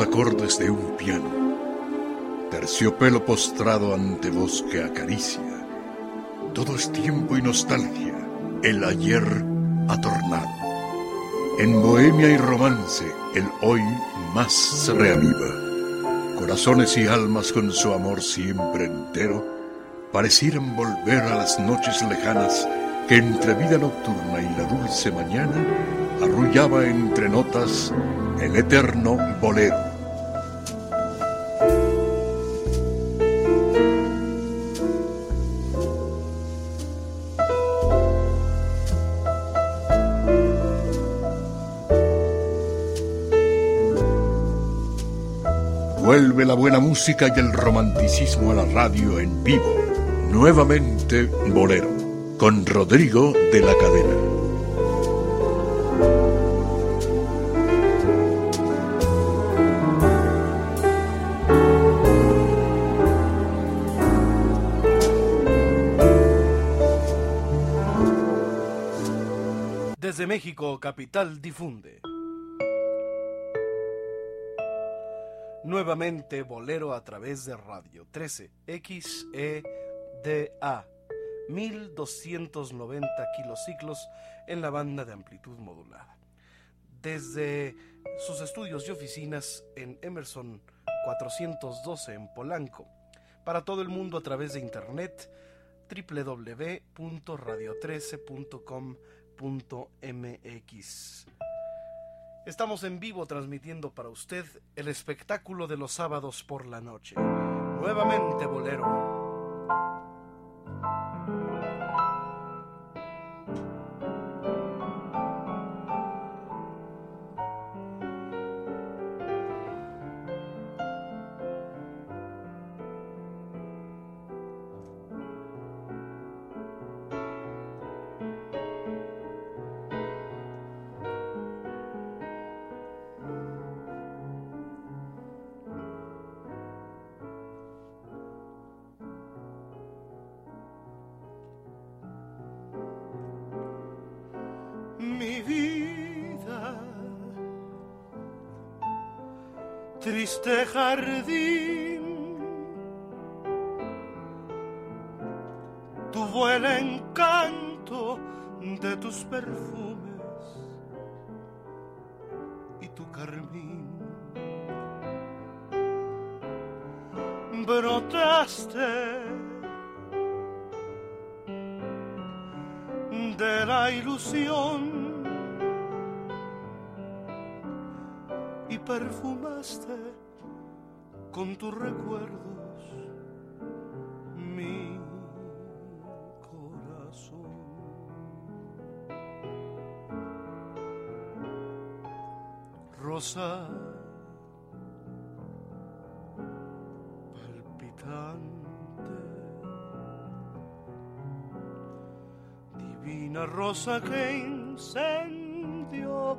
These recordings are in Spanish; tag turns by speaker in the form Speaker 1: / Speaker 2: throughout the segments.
Speaker 1: Acordes de un piano, terciopelo postrado ante voz que acaricia. Todo es tiempo y nostalgia, el ayer atornado. En bohemia y romance, el hoy más se reaviva. Corazones y almas con su amor siempre entero parecieran volver a las noches lejanas que entre vida nocturna y la dulce mañana arrullaba entre notas el eterno bolero. Música y el romanticismo a la radio en vivo. Nuevamente Bolero, con Rodrigo de la Cadena.
Speaker 2: Desde México, capital, difunde. Nuevamente Bolero a través de Radio 13 XEDA 1290 kilociclos en la banda de amplitud modulada. Desde sus estudios y oficinas en Emerson 412 en Polanco. Para todo el mundo a través de internet www.radio13.com.mx. Estamos en vivo transmitiendo para usted el espectáculo de los sábados por la noche. Nuevamente Bolero.
Speaker 3: Triste jardín, tuvo el encanto de tus perfumes y tu carmín. Brotaste de la ilusión y perfumaste con tus recuerdos mi corazón. Rosa palpitante. divina rosa que incendió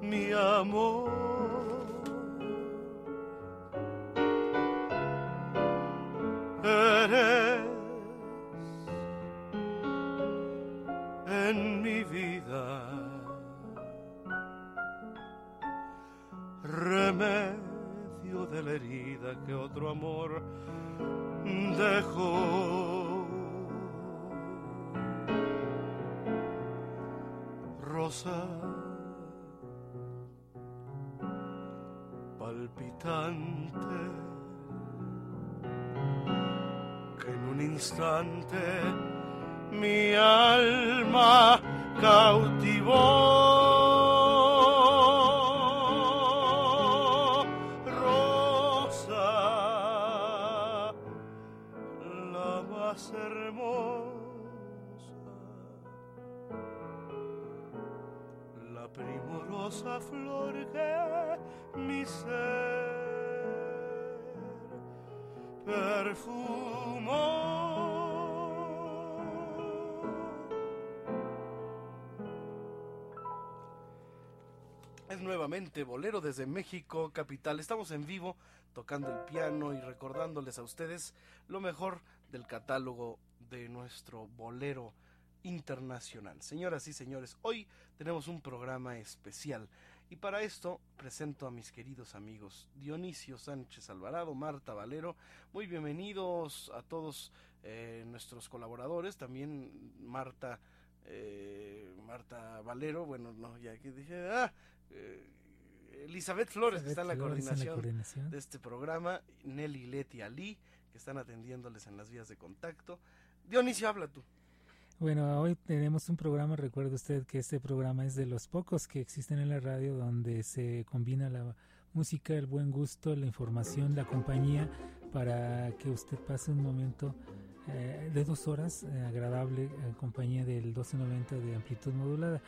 Speaker 3: mi amor.
Speaker 2: Nuevamente Bolero desde México, capital. Estamos en vivo tocando el piano y recordándoles a ustedes lo mejor del catálogo de nuestro bolero internacional. Señoras y señores, hoy tenemos un programa especial y para esto presento a mis queridos amigos Dionisio Sánchez Alvarado, Marta Valero. Muy bienvenidos a todos eh, nuestros colaboradores, también Marta, eh, Marta Valero, bueno, no, ya que dije, ah, eh, Elizabeth Flores, que está en la, coordinación de este programa, Nelly Leti Ali, que están atendiéndoles en las vías de contacto. Dionisio, habla tú.
Speaker 4: Bueno, hoy tenemos un programa, recuerde usted que este programa es de los pocos que existen en la radio donde se combina la música, el buen gusto, la información, la compañía para que usted pase un momento eh, de dos horas eh, agradable en compañía del 1290 de amplitud modulada.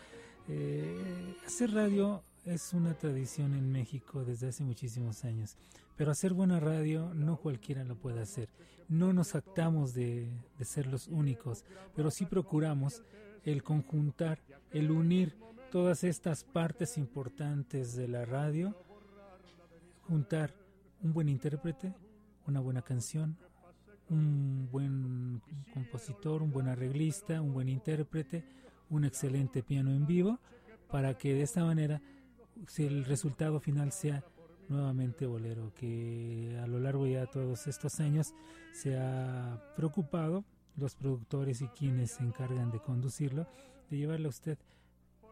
Speaker 4: Eh, hacer radio es una tradición en México desde hace muchísimos años, pero hacer buena radio no cualquiera lo puede hacer. No nos actamos de, ser los únicos, pero sí procuramos el conjuntar, el unir todas estas partes importantes de la radio, juntar un buen intérprete, una buena canción, un buen compositor, un buen arreglista, un buen intérprete, un excelente piano en vivo, para que de esta manera el resultado final sea nuevamente Bolero, que a lo largo ya de todos estos años se ha preocupado, los productores y quienes se encargan de conducirlo, de llevarle a usted,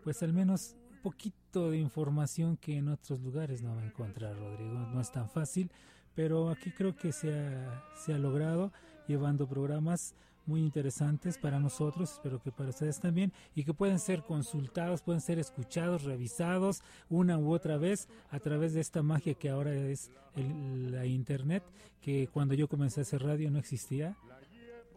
Speaker 4: pues al menos un poquito de información que en otros lugares no va a encontrar, Rodrigo. No es tan fácil, pero aquí creo que se ha, se ha logrado llevando programas muy interesantes para nosotros, espero que para ustedes también, y que pueden ser consultados, pueden ser escuchados, revisados una u otra vez a través de esta magia que ahora es la Internet, que cuando yo comencé a hacer radio no existía.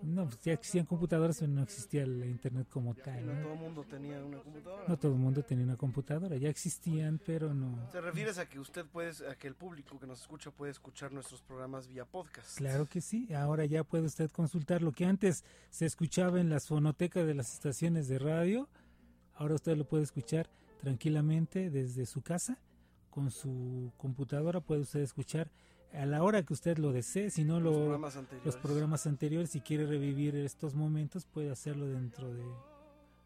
Speaker 4: No, pues ya existían computadoras, pero no existía el internet como tal.
Speaker 2: ¿no? todo el mundo tenía una computadora.
Speaker 4: No todo el mundo tenía una computadora, ya existían, pero no.
Speaker 2: ¿Te refieres a que usted puede, a que el público que nos escucha puede escuchar nuestros programas vía podcast?
Speaker 4: Claro que sí, ahora ya puede usted consultar lo que antes se escuchaba en las fonotecas de las estaciones de radio, ahora usted lo puede escuchar tranquilamente desde su casa, con su computadora puede usted escuchar a la hora que usted lo desee, si no
Speaker 2: los, programas, anteriores.
Speaker 4: los programas anteriores, si quiere revivir estos momentos, puede hacerlo dentro de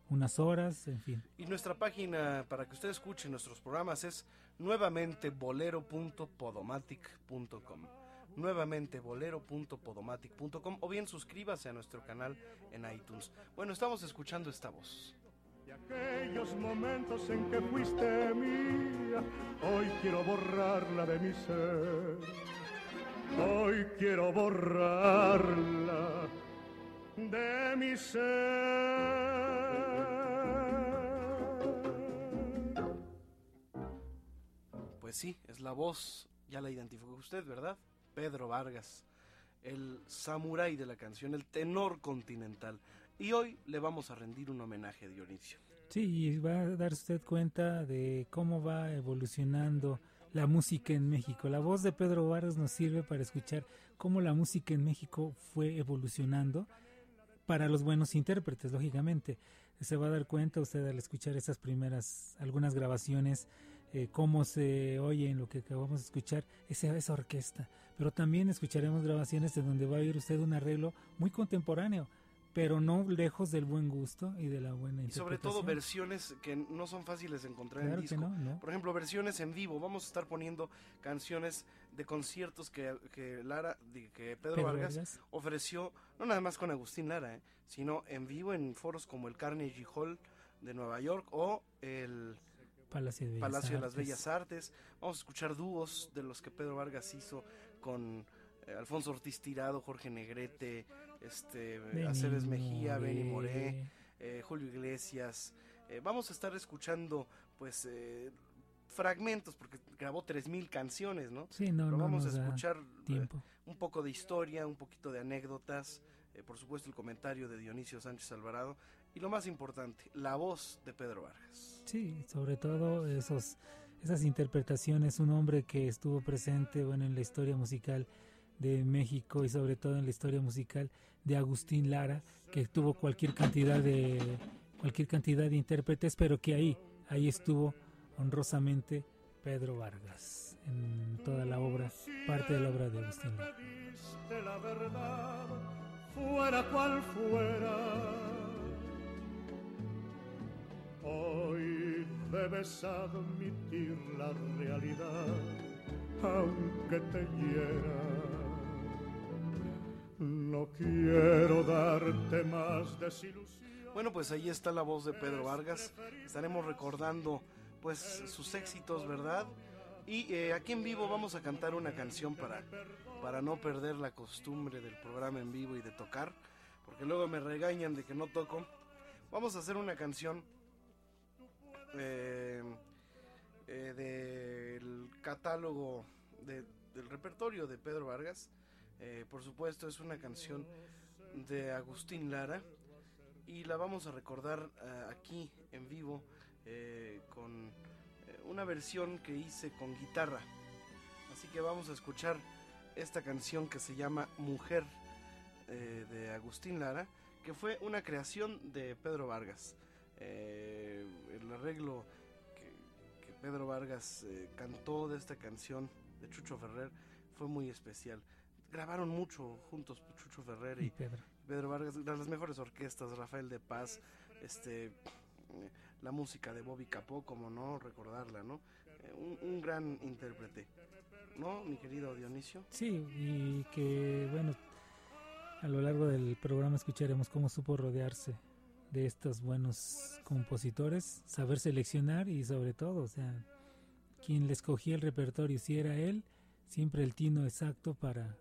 Speaker 4: unas horas, en fin.
Speaker 2: Y nuestra página para que usted escuche nuestros programas es nuevamente bolero.podomatic.com nuevamente bolero.podomatic.com o bien suscríbase a nuestro canal en iTunes. Bueno, estamos escuchando esta voz.
Speaker 3: Y aquellos momentos en que fuiste mía, hoy quiero borrarla de mi ser. Hoy quiero borrarla de mi ser.
Speaker 2: Pues sí, es la voz, ya la identificó usted, ¿verdad? Pedro Vargas, el samurái de la canción, el tenor continental. Y hoy le vamos a rendir un homenaje a Dionisio.
Speaker 4: Sí, y va a dar usted cuenta de cómo va evolucionando la música en México. La voz de Pedro Vargas nos sirve para escuchar cómo la música en México fue evolucionando para los buenos intérpretes, lógicamente. Se va a dar cuenta usted al escuchar esas primeras, algunas grabaciones, eh, cómo se oye en lo que acabamos de escuchar esa, esa orquesta. Pero también escucharemos grabaciones de donde va a oír usted un arreglo muy contemporáneo pero no lejos del buen gusto y de la buena interpretación.
Speaker 2: Y sobre todo versiones que no son fáciles de encontrar en disco. Por ejemplo, versiones en vivo. Vamos a estar poniendo canciones de conciertos que, que Lara, que Pedro, Vargas, ofreció, no nada más con Agustín Lara, ¿eh? sino en vivo en foros como el Carnegie Hall de Nueva York o el
Speaker 4: Palacio de,
Speaker 2: Palacio de las Bellas Artes. Vamos a escuchar dúos de los que Pedro Vargas hizo con eh, Alfonso Ortiz Tirado, Jorge Negrete, este, Aceves Mejía, Benny Moré, eh, Julio Iglesias. Eh, vamos a estar escuchando, pues, eh, fragmentos, porque grabó 3.000 canciones, ¿no?
Speaker 4: Sí, no,
Speaker 2: Pero
Speaker 4: no
Speaker 2: vamos a escuchar eh, un poco de historia, un poquito de anécdotas, por supuesto el comentario de Dionisio Sánchez Alvarado y lo más importante, la voz de Pedro Vargas.
Speaker 4: Sí, sobre todo esos, esas interpretaciones, un hombre que estuvo presente bueno, en la historia musical de México y sobre todo en la historia musical de Agustín Lara, que tuvo cualquier cantidad de cualquier cantidad de intérpretes, pero que ahí, ahí estuvo honrosamente Pedro Vargas en toda la obra, parte de la obra de Agustín Lara.
Speaker 3: fuera cual fuera. Hoy debes admitir la realidad, aunque te hiera. No quiero darte más desilusión.
Speaker 2: Bueno, pues ahí está la voz de Pedro Vargas. Estaremos recordando pues sus éxitos, ¿verdad? Y eh, aquí en vivo vamos a cantar una canción para, para no perder la costumbre del programa en vivo y de tocar, porque luego me regañan de que no toco. Vamos a hacer una canción eh, eh, del catálogo de- del repertorio de Pedro Vargas. Eh, por supuesto, es una canción de Agustín Lara y la vamos a recordar eh, aquí en vivo eh, con una versión que hice con guitarra. Así que vamos a escuchar esta canción que se llama Mujer de Agustín Lara, que fue una creación de Pedro Vargas. El arreglo que, que Pedro Vargas cantó de esta canción de Chucho Ferrer fue muy especial. Grabaron mucho juntos Chucho Ferrer
Speaker 4: Y
Speaker 2: y
Speaker 4: Pedro.
Speaker 2: Pedro Vargas, de las mejores orquestas, Rafael de Paz, este, la música de Bobby Capó, como no recordarla, ¿no? Eh, un, un gran intérprete, ¿no, mi querido Dionisio?
Speaker 4: Sí, y que bueno, a lo largo del programa escucharemos cómo supo rodearse de estos buenos compositores, saber seleccionar y sobre todo, o sea, quien le escogía el repertorio, si era él, siempre el tino exacto para,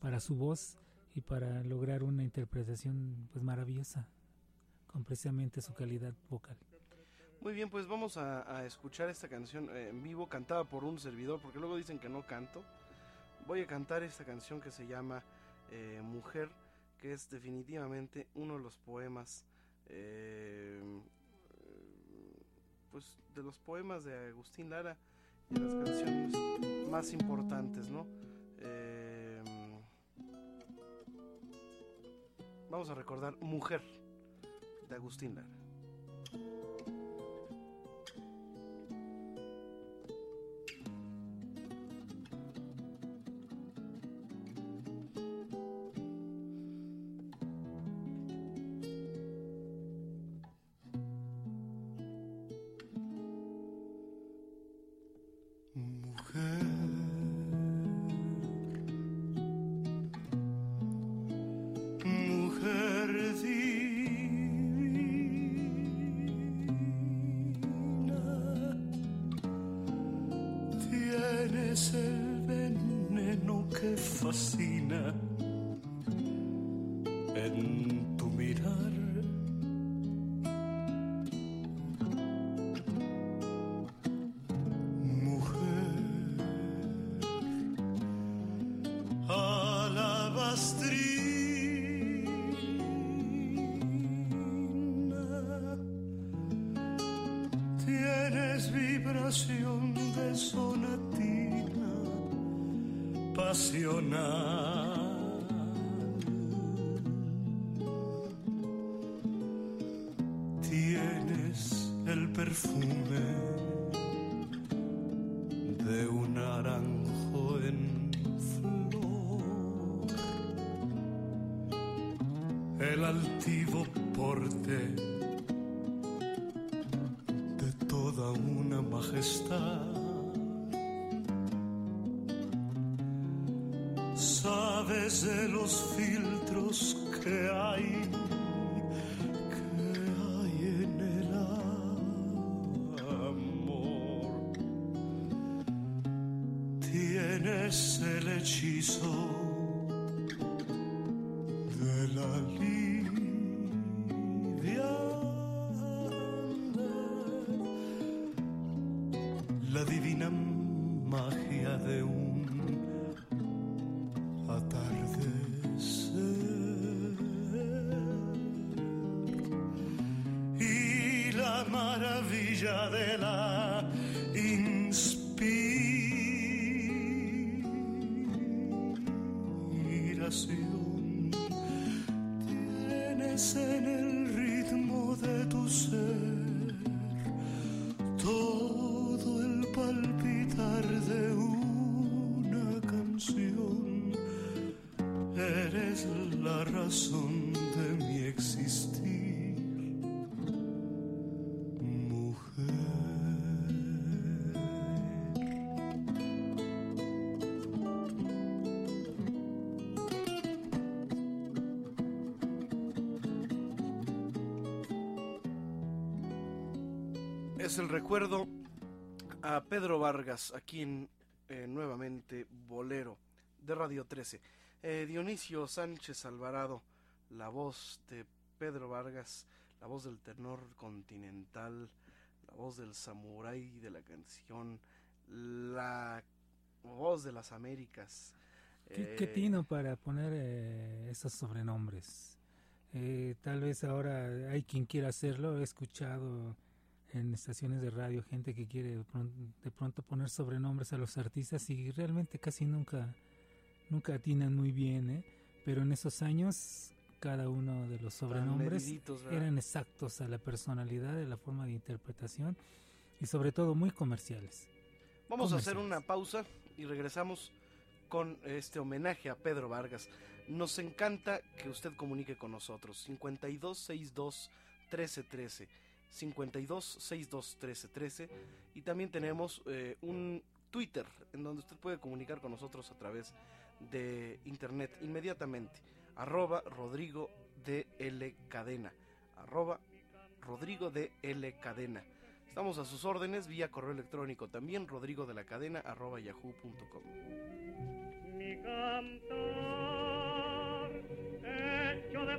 Speaker 4: para su voz y para lograr una interpretación pues maravillosa, con precisamente su calidad vocal.
Speaker 2: Muy bien, pues vamos a, escuchar esta canción en vivo, cantada por un servidor, porque luego dicen que no canto. Voy a cantar esta canción que se llama eh, Mujer, que es definitivamente uno de los poemas, eh, pues de los poemas de Agustín Lara y las canciones más importantes, ¿no? Vamos a recordar Mujer de Agustín Lara.
Speaker 3: Que hay, que hay en el amor. Tienes el hechizo el
Speaker 2: recuerdo a Pedro Vargas, aquí en eh, nuevamente Bolero de Radio 13. Eh, Dionisio Sánchez Alvarado, la voz de Pedro Vargas, la voz del tenor continental, la voz del samurái de la canción, la voz de las Américas.
Speaker 4: ¿Qué, qué eh, tino para poner esos sobrenombres? tal vez ahora hay quien quiera hacerlo, he escuchado en estaciones de radio gente que quiere de pronto poner sobrenombres a los artistas y realmente casi nunca nunca atinan muy bien, ¿eh? pero en esos años cada uno de los sobrenombres eran exactos a la personalidad, a la forma de interpretación y sobre todo muy comerciales.
Speaker 2: Vamos a hacer una pausa y regresamos con este homenaje a Pedro Vargas. Nos encanta que usted comunique con nosotros. 5262 1313 52 62 13 13 y también tenemos eh, un Twitter en donde usted puede comunicar con nosotros a través de internet inmediatamente. Arroba Rodrigo de L Cadena. Arroba Rodrigo de L Cadena. Estamos a sus órdenes vía correo electrónico también rodrigo de la cadena arroba yahoo.com mi hecho de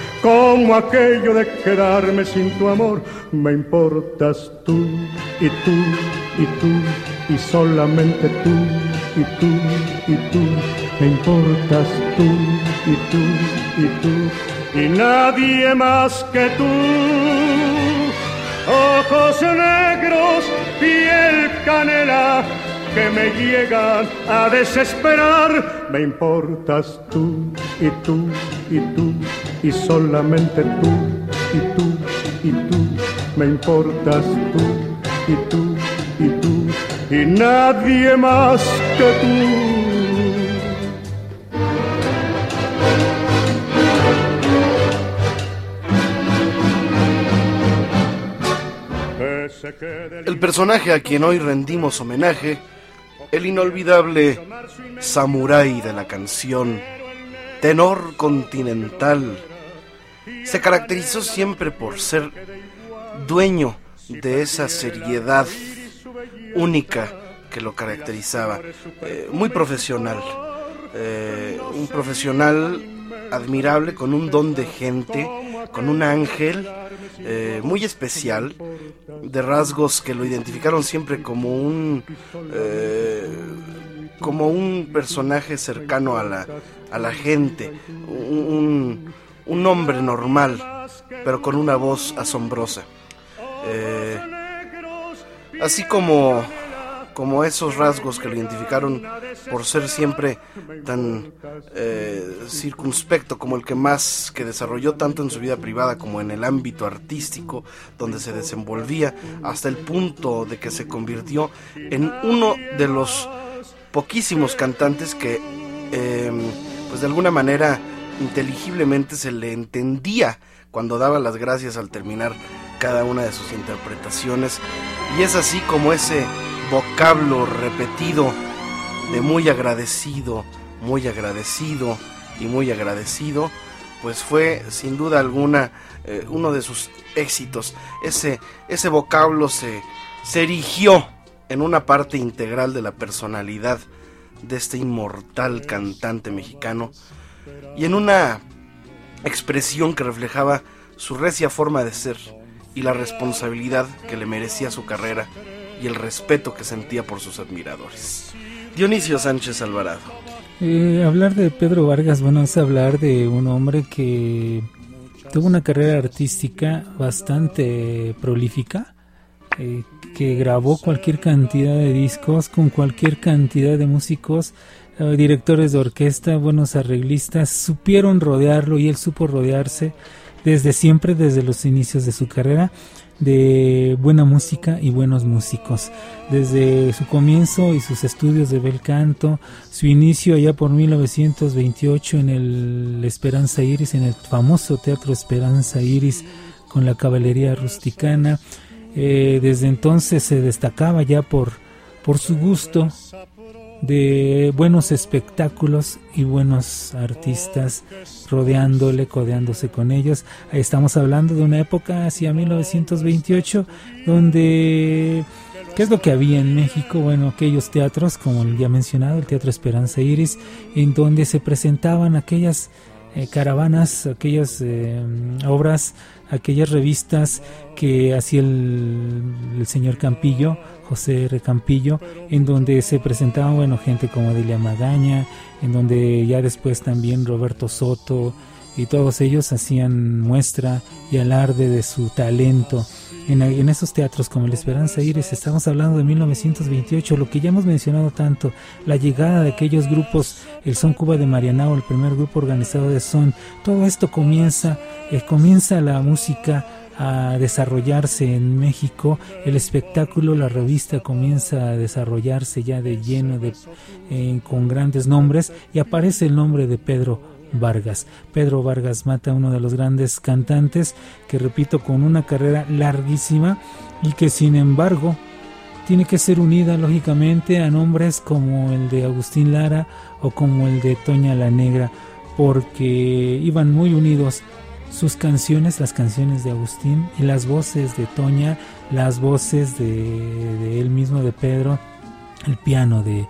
Speaker 3: como aquello de quedarme sin tu amor. Me importas tú y tú y tú y solamente tú y tú y tú. Me importas tú y tú y tú y nadie más que tú. Ojos negros, piel canela que me llegan a desesperar. Me importas tú y tú y tú y solamente tú y tú y tú. Me importas tú y tú y tú y nadie más que tú.
Speaker 2: El personaje a quien hoy rendimos homenaje el inolvidable samurái de la canción, tenor continental, se caracterizó siempre por ser dueño de esa seriedad única que lo caracterizaba, eh, muy profesional, eh, un profesional admirable con un don de gente, con un ángel eh, muy especial, de rasgos que lo identificaron siempre como un eh, como un personaje cercano a la, a la gente, un, un hombre normal, pero con una voz asombrosa. Eh, así como como esos rasgos que lo identificaron por ser siempre tan eh, circunspecto como el que más que desarrolló tanto en su vida privada como en el ámbito artístico donde se desenvolvía hasta el punto de que se convirtió en uno de los poquísimos cantantes que em, pues de alguna manera inteligiblemente se le entendía cuando daba las gracias al terminar cada una de sus interpretaciones. Y es así como ese vocablo repetido de muy agradecido, muy agradecido y muy agradecido, pues fue sin duda alguna eh, uno de sus éxitos. Ese, ese vocablo se, se erigió en una parte integral de la personalidad de este inmortal cantante mexicano y en una expresión que reflejaba su recia forma de ser y la responsabilidad que le merecía su carrera y el respeto que sentía por sus admiradores. Dionisio Sánchez Alvarado.
Speaker 4: Eh, hablar de Pedro Vargas, bueno, es hablar de un hombre que tuvo una carrera artística bastante prolífica, eh, que grabó cualquier cantidad de discos con cualquier cantidad de músicos, eh, directores de orquesta, buenos arreglistas, supieron rodearlo y él supo rodearse desde siempre, desde los inicios de su carrera de buena música y buenos músicos. Desde su comienzo y sus estudios de bel canto, su inicio allá por 1928 en el Esperanza Iris, en el famoso Teatro Esperanza Iris con la caballería rusticana. Eh, desde entonces se destacaba ya por, por su gusto de buenos espectáculos y buenos artistas rodeándole, codeándose con ellos. Estamos hablando de una época hacia 1928 donde ¿Qué es lo que había en México? Bueno, aquellos teatros, como ya mencionado, el Teatro Esperanza Iris, en donde se presentaban aquellas eh, caravanas, aquellas eh, obras, aquellas revistas que hacía el, señor Campillo José Recampillo, en donde se presentaban, bueno, gente como Delia Magaña, en donde ya después también Roberto Soto y todos ellos hacían muestra y alarde de su talento. En, esos teatros como el Esperanza Iris, estamos hablando de 1928, lo que ya hemos mencionado tanto, la llegada de aquellos grupos, el Son Cuba de Marianao, el primer grupo organizado de Son, todo esto comienza, eh, comienza la música a desarrollarse en México, el espectáculo, la revista comienza a desarrollarse ya de lleno de, eh, con grandes nombres y aparece el nombre de Pedro Vargas. Pedro Vargas Mata, uno de los grandes cantantes que repito con una carrera larguísima y que sin embargo tiene que ser unida lógicamente a nombres como el de Agustín Lara o como el de Toña la Negra porque iban muy unidos sus canciones, las canciones de Agustín y las voces de Toña, las voces de, él mismo, de Pedro, el piano de,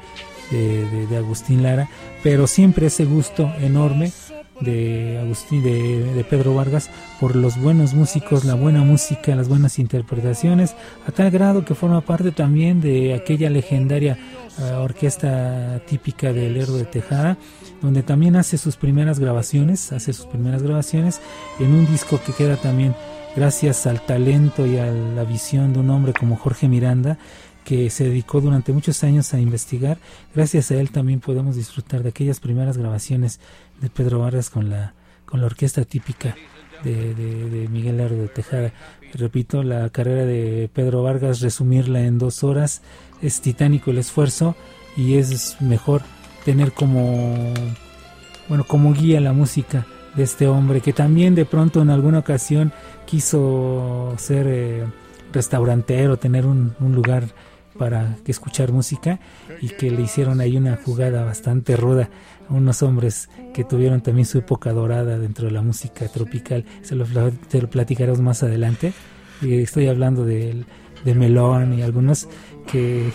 Speaker 4: de, Agustín Lara, pero siempre ese gusto enorme de Agustín de, de, Pedro Vargas por los buenos músicos, la buena música, las buenas interpretaciones, a tal grado que forma parte también de aquella legendaria uh, orquesta típica del Lerdo de Tejada, donde también hace sus primeras grabaciones, hace sus primeras grabaciones en un disco que queda también gracias al talento y a la visión de un hombre como Jorge Miranda, que se dedicó durante muchos años a investigar. Gracias a él también podemos disfrutar de aquellas primeras grabaciones de Pedro Vargas con la, con la orquesta típica de, Miguel Lerdo de Tejada. Repito, la carrera de Pedro Vargas, resumirla en dos horas, es titánico el esfuerzo y es mejor tener como bueno como guía la música de este hombre que también de pronto en alguna ocasión quiso ser eh, restaurantero tener un, lugar para escuchar música y que le hicieron ahí una jugada bastante ruda a unos hombres que tuvieron también su época dorada dentro de la música tropical. Se lo, te lo platicaremos más adelante. Estoy hablando de, de Melón y algunos que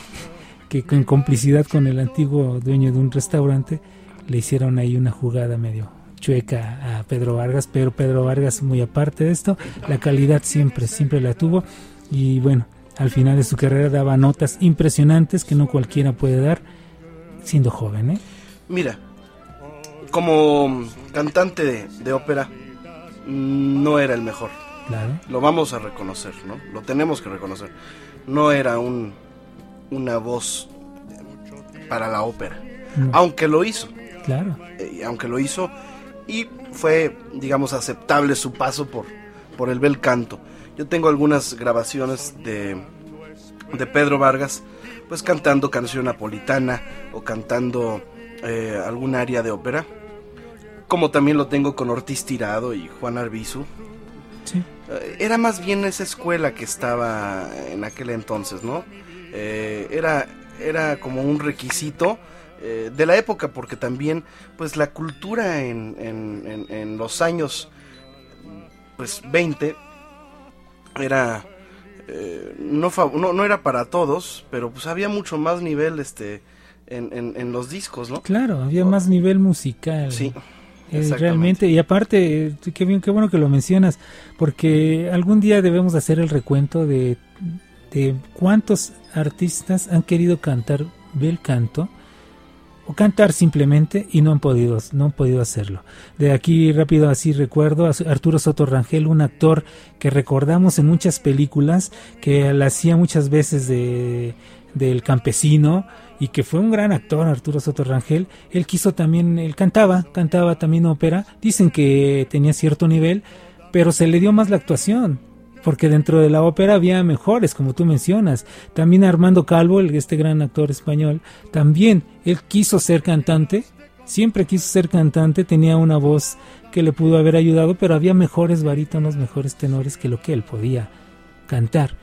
Speaker 4: que con complicidad con el antiguo dueño de un restaurante le hicieron ahí una jugada medio chueca a Pedro Vargas, pero Pedro Vargas muy aparte de esto, la calidad siempre, siempre la tuvo. Y bueno, al final de su carrera daba notas impresionantes que no cualquiera puede dar siendo joven. ¿eh?
Speaker 2: Mira, como cantante de, de ópera, no era el mejor.
Speaker 4: Claro.
Speaker 2: Lo vamos a reconocer, ¿no? Lo tenemos que reconocer. No era un una voz para la ópera, aunque lo hizo.
Speaker 4: Claro.
Speaker 2: Eh, aunque lo hizo y fue, digamos, aceptable su paso por, por el bel canto. Yo tengo algunas grabaciones de, de Pedro Vargas, pues cantando canción napolitana o cantando eh, algún área de ópera, como también lo tengo con Ortiz Tirado y Juan Arbizu.
Speaker 4: Sí.
Speaker 2: Eh, era más bien esa escuela que estaba en aquel entonces, ¿no? Eh, era, era como un requisito de la época, porque también, pues la cultura en, en, en los años pues 20 era eh, no, no, no, era para todos, pero pues había mucho más nivel este en, en, los discos, ¿no?
Speaker 4: Claro, había más nivel musical.
Speaker 2: Sí.
Speaker 4: Eh, realmente, y aparte, qué bien, qué bueno que lo mencionas, porque algún día debemos hacer el recuento de, de cuántos artistas han querido cantar bel canto o cantar simplemente y no han podido, no han podido hacerlo. De aquí rápido así recuerdo a Arturo Soto Rangel, un actor que recordamos en muchas películas, que la hacía muchas veces de del campesino y que fue un gran actor Arturo Soto Rangel. Él quiso también, él cantaba, cantaba también ópera. Dicen que tenía cierto nivel, pero se le dio más la actuación porque dentro de la ópera había mejores, como tú mencionas. También Armando Calvo, este gran actor español, también él quiso ser cantante, siempre quiso ser cantante, tenía una voz que le pudo haber ayudado, pero había mejores barítonos, mejores tenores que lo que él podía cantar.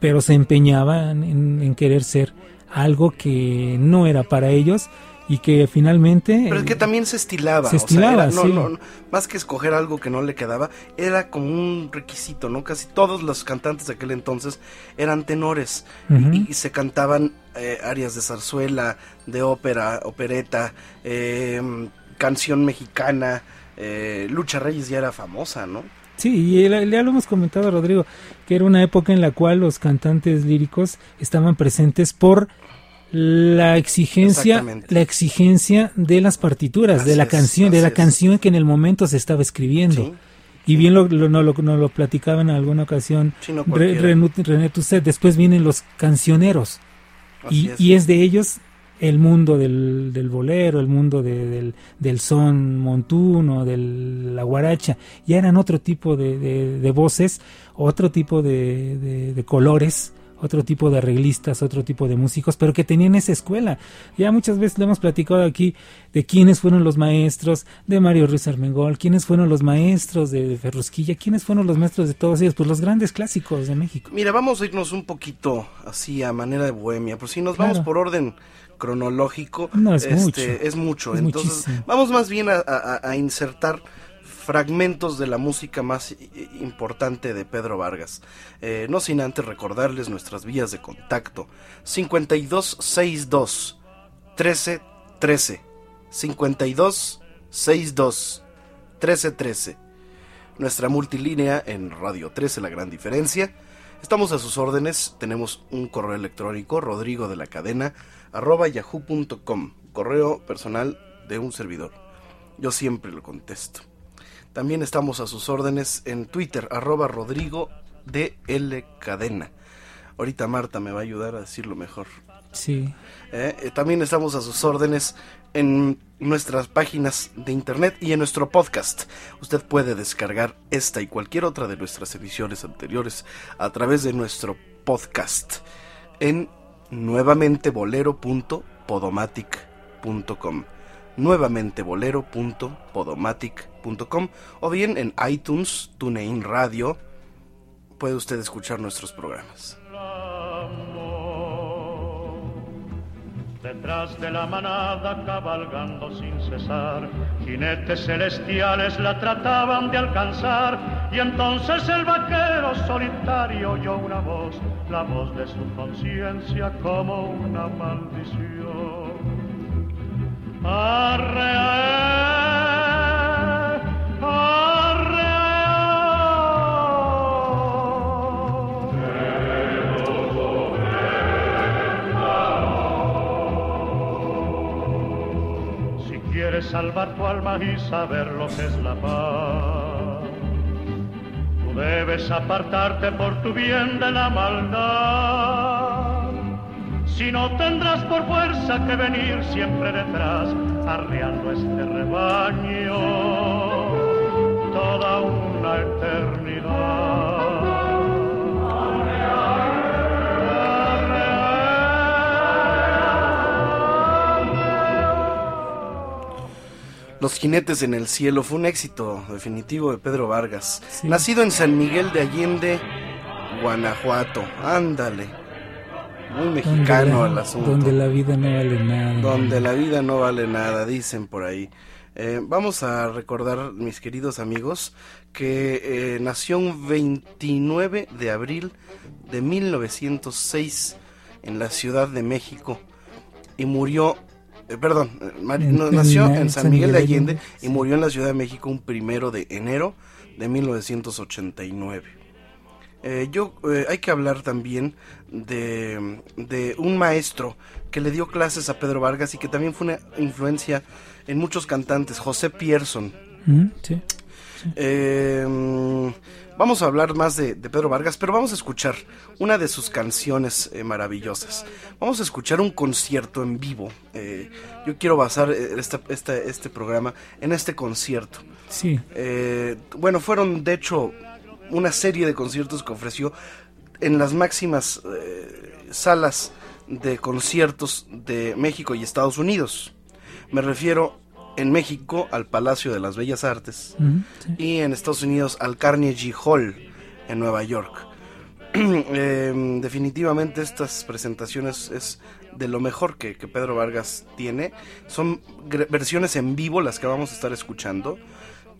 Speaker 4: Pero se empeñaban en querer ser algo que no era para ellos y que finalmente...
Speaker 2: Pero es que también se estilaba.
Speaker 4: Se estilaba,
Speaker 2: más que escoger algo que no le quedaba, era como un requisito, ¿no? Casi todos los cantantes de aquel entonces eran tenores y, se cantaban eh, arias de zarzuela, de ópera, opereta, em, canción mexicana. Eh, Lucha Reyes ya era famosa, ¿no?
Speaker 4: Sí, y ya lo hemos comentado, Rodrigo, que era una época en la cual los cantantes líricos estaban presentes por la exigencia la exigencia de las partituras de la canción de la canción que en el momento se estaba escribiendo. Y bien lo, lo, no, lo, lo platicaba en alguna ocasión René Tusset después vienen los cancioneros. Y es. y es. de ellos el mundo del, del bolero el mundo del, del, son montuno de la guaracha. Ya eran otro tipo de, de, de voces otro tipo de, de colores otro tipo de arreglistas, otro tipo de músicos, pero que tenían esa escuela. Ya muchas veces le hemos platicado aquí de quiénes fueron los maestros de Mario Ruiz Armengol, quiénes fueron los maestros de Ferrusquilla, quiénes fueron los maestros de todos ellos, pues los grandes clásicos de México.
Speaker 2: Mira, vamos a irnos un poquito así a manera de bohemia, por si nos vamos por orden cronológico,
Speaker 4: no, es,
Speaker 2: este,
Speaker 4: mucho.
Speaker 2: es mucho. Entonces, vamos más bien a insertar fragmentos de la música más importante de Pedro Vargas. Eh, no sin antes recordarles nuestras vías de contacto. 5262 1313 5262 1313 Nuestra multilínea en Radio 13 La Gran Diferencia. Estamos a sus órdenes. Tenemos un correo electrónico, rodrigo de la cadena, arroba yahoo.com, correo personal de un servidor. Yo siempre lo contesto. También estamos a sus órdenes en Twitter, arroba Rodrigo de L Cadena. Ahorita Marta me va a ayudar a decirlo mejor.
Speaker 4: Sí.
Speaker 2: Eh, eh, también estamos a sus órdenes en nuestras páginas de internet y en nuestro podcast. Usted puede descargar esta y cualquier otra de nuestras ediciones anteriores a través de nuestro podcast en nuevamentebolero.podomatic.com nuevamente bolero.podomatic.com o bien en iTunes, TuneIn Radio puede usted escuchar nuestros programas.
Speaker 5: Detrás de la manada cabalgando sin cesar, jinetes celestiales la trataban de alcanzar y entonces el vaquero solitario oyó una voz, la voz de su conciencia como una maldición. Si quieres salvar tu alma y saber lo que es la paz, tú debes apartarte por tu bien de la maldad Si no tendrás por fuerza que venir siempre detrás, arreando este rebaño toda una eternidad.
Speaker 2: Los jinetes en el cielo fue un éxito definitivo de Pedro Vargas. Nacido en San Miguel de Allende, Guanajuato. Ándale. Muy mexicano el asunto.
Speaker 4: Donde la vida no vale nada.
Speaker 2: Donde la vida no vale nada, dicen por ahí. Eh, vamos a recordar, mis queridos amigos, que eh, nació un 29 de abril de 1906 en la Ciudad de México y murió eh, perdón, eh, nació en San Miguel de Allende y murió en la Ciudad de México un primero de enero de 1989. Eh, yo hay que hablar también de, de, un maestro que le dio clases a Pedro Vargas y que también fue una influencia en muchos cantantes, José Pierson. sí. Eh, vamos a hablar más de, Pedro Vargas, pero vamos a escuchar una de sus canciones eh, maravillosas. Vamos a escuchar un concierto en vivo. Eh, yo quiero basar este programa en este concierto.
Speaker 4: Sí.
Speaker 2: bueno, fueron de hecho una serie de conciertos que ofreció en las máximas salas de conciertos de México y Estados Unidos. Me refiero en México al Palacio de las Bellas Artes y en Estados Unidos al Carnegie Hall en Nueva York. Em, definitivamente estas presentaciones es de lo mejor que, que Pedro Vargas tiene. Son versiones en vivo las que vamos a estar escuchando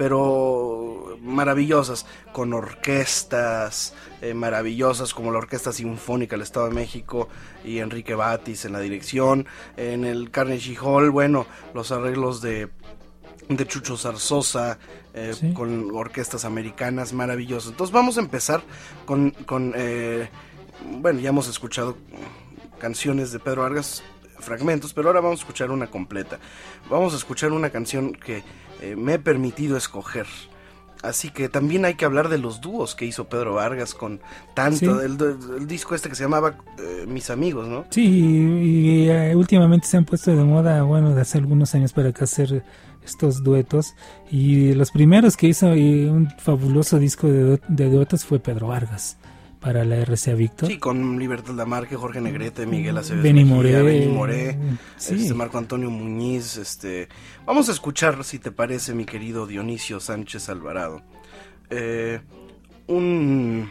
Speaker 2: pero maravillosas, con orquestas eh, maravillosas como la Orquesta Sinfónica del Estado de México y Enrique Batis en la dirección, en el Carnegie Hall, bueno, los arreglos de, de Chucho Zarzosa, eh, con orquestas americanas maravillosas. Entonces vamos a empezar con, con eh, bueno, ya hemos escuchado canciones de Pedro Vargas, fragmentos, pero ahora vamos a escuchar una completa. Vamos a escuchar una canción que eh, me he permitido escoger. Así que también hay que hablar de los dúos que hizo Pedro Vargas con tanto, el, disco este que se llamaba eh, Mis Amigos, ¿no?
Speaker 4: Sí, y, eh, últimamente se han puesto de moda, bueno, de hace algunos años para acá hacer estos duetos. Y los primeros que hizo un fabuloso disco de, de duetos fue Pedro Vargas para la RCA Víctor.
Speaker 2: Sí, con Libertad Lamarque, Jorge Negrete, Miguel Acevedo,
Speaker 4: Benny Moré,
Speaker 2: Moré este, Marco Antonio Muñiz, este, vamos a escuchar si te parece mi querido Dionisio Sánchez Alvarado. Eh, un,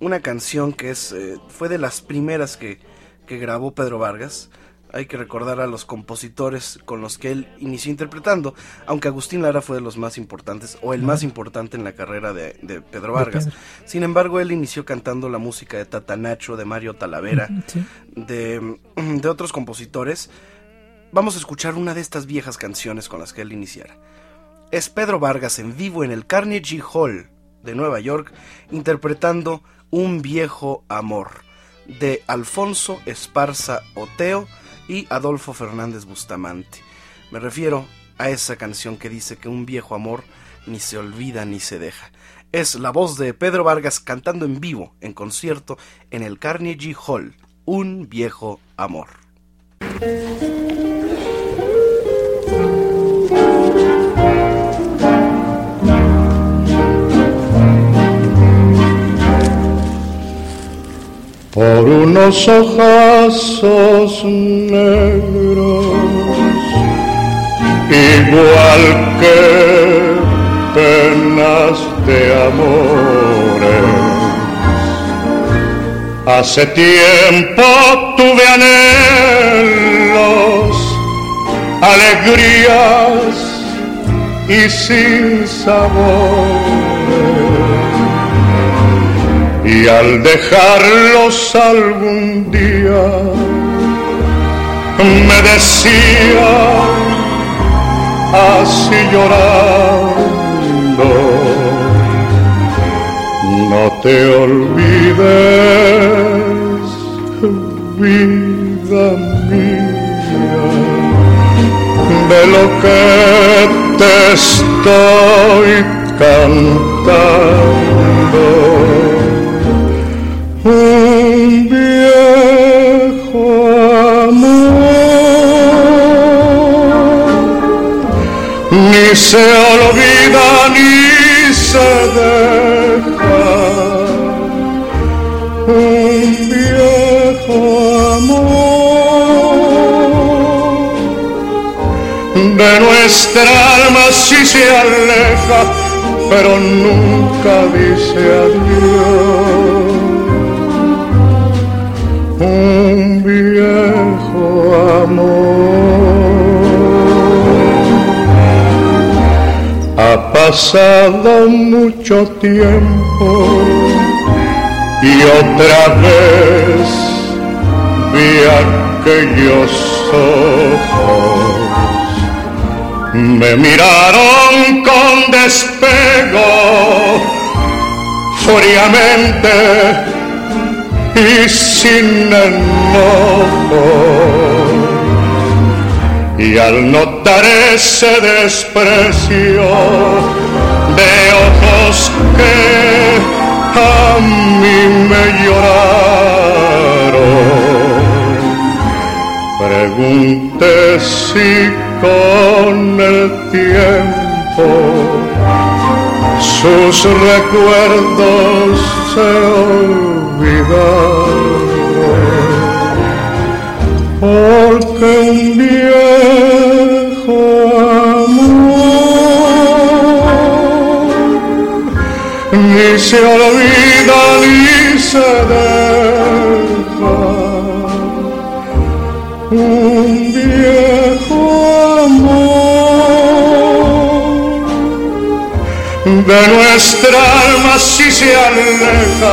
Speaker 2: una canción que es eh, fue de las primeras que, que grabó Pedro Vargas hay que recordar a los compositores con los que él inició interpretando, aunque Agustín Lara fue de los más importantes, o el más importante en la carrera de, Pedro Vargas. Sin embargo, él inició cantando la música de Tata Nacho, de Mario Talavera, de, de otros compositores. Vamos a escuchar una de estas viejas canciones con las que él iniciara. Es Pedro Vargas en vivo en el Carnegie Hall de Nueva York, interpretando Un viejo amor, de Alfonso Esparza Oteo, y Adolfo Fernández Bustamante. Me refiero a esa canción que dice que un viejo amor ni se olvida ni se deja. Es la voz de Pedro Vargas cantando en vivo, en concierto, en el Carnegie Hall, Un viejo amor.
Speaker 3: Por unos ojazos negros, igual que penas de amores. Hace tiempo tuve anhelos, alegrías y sin sabor y al dejarlos algún día me decía así llorando no te olvides vida mía de lo que te estoy cantando un viejo ni se olvida ni se deja. Un viejo amor. De nuestra alma si se aleja, pero nunca dice adiós. Viejo amor Ha pasado mucho tiempo y otra vez vi aquellos ojos. Me miraron con despego, fríamente y sin enojo y al notar ese desprecio de ojos que a mí me lloraron, pregunté si con el tiempo sus recuerdos se olvidaron porque un viejo amor ni se olvida ni se deja. Un viejo amor de nuestra alma sí se aleja,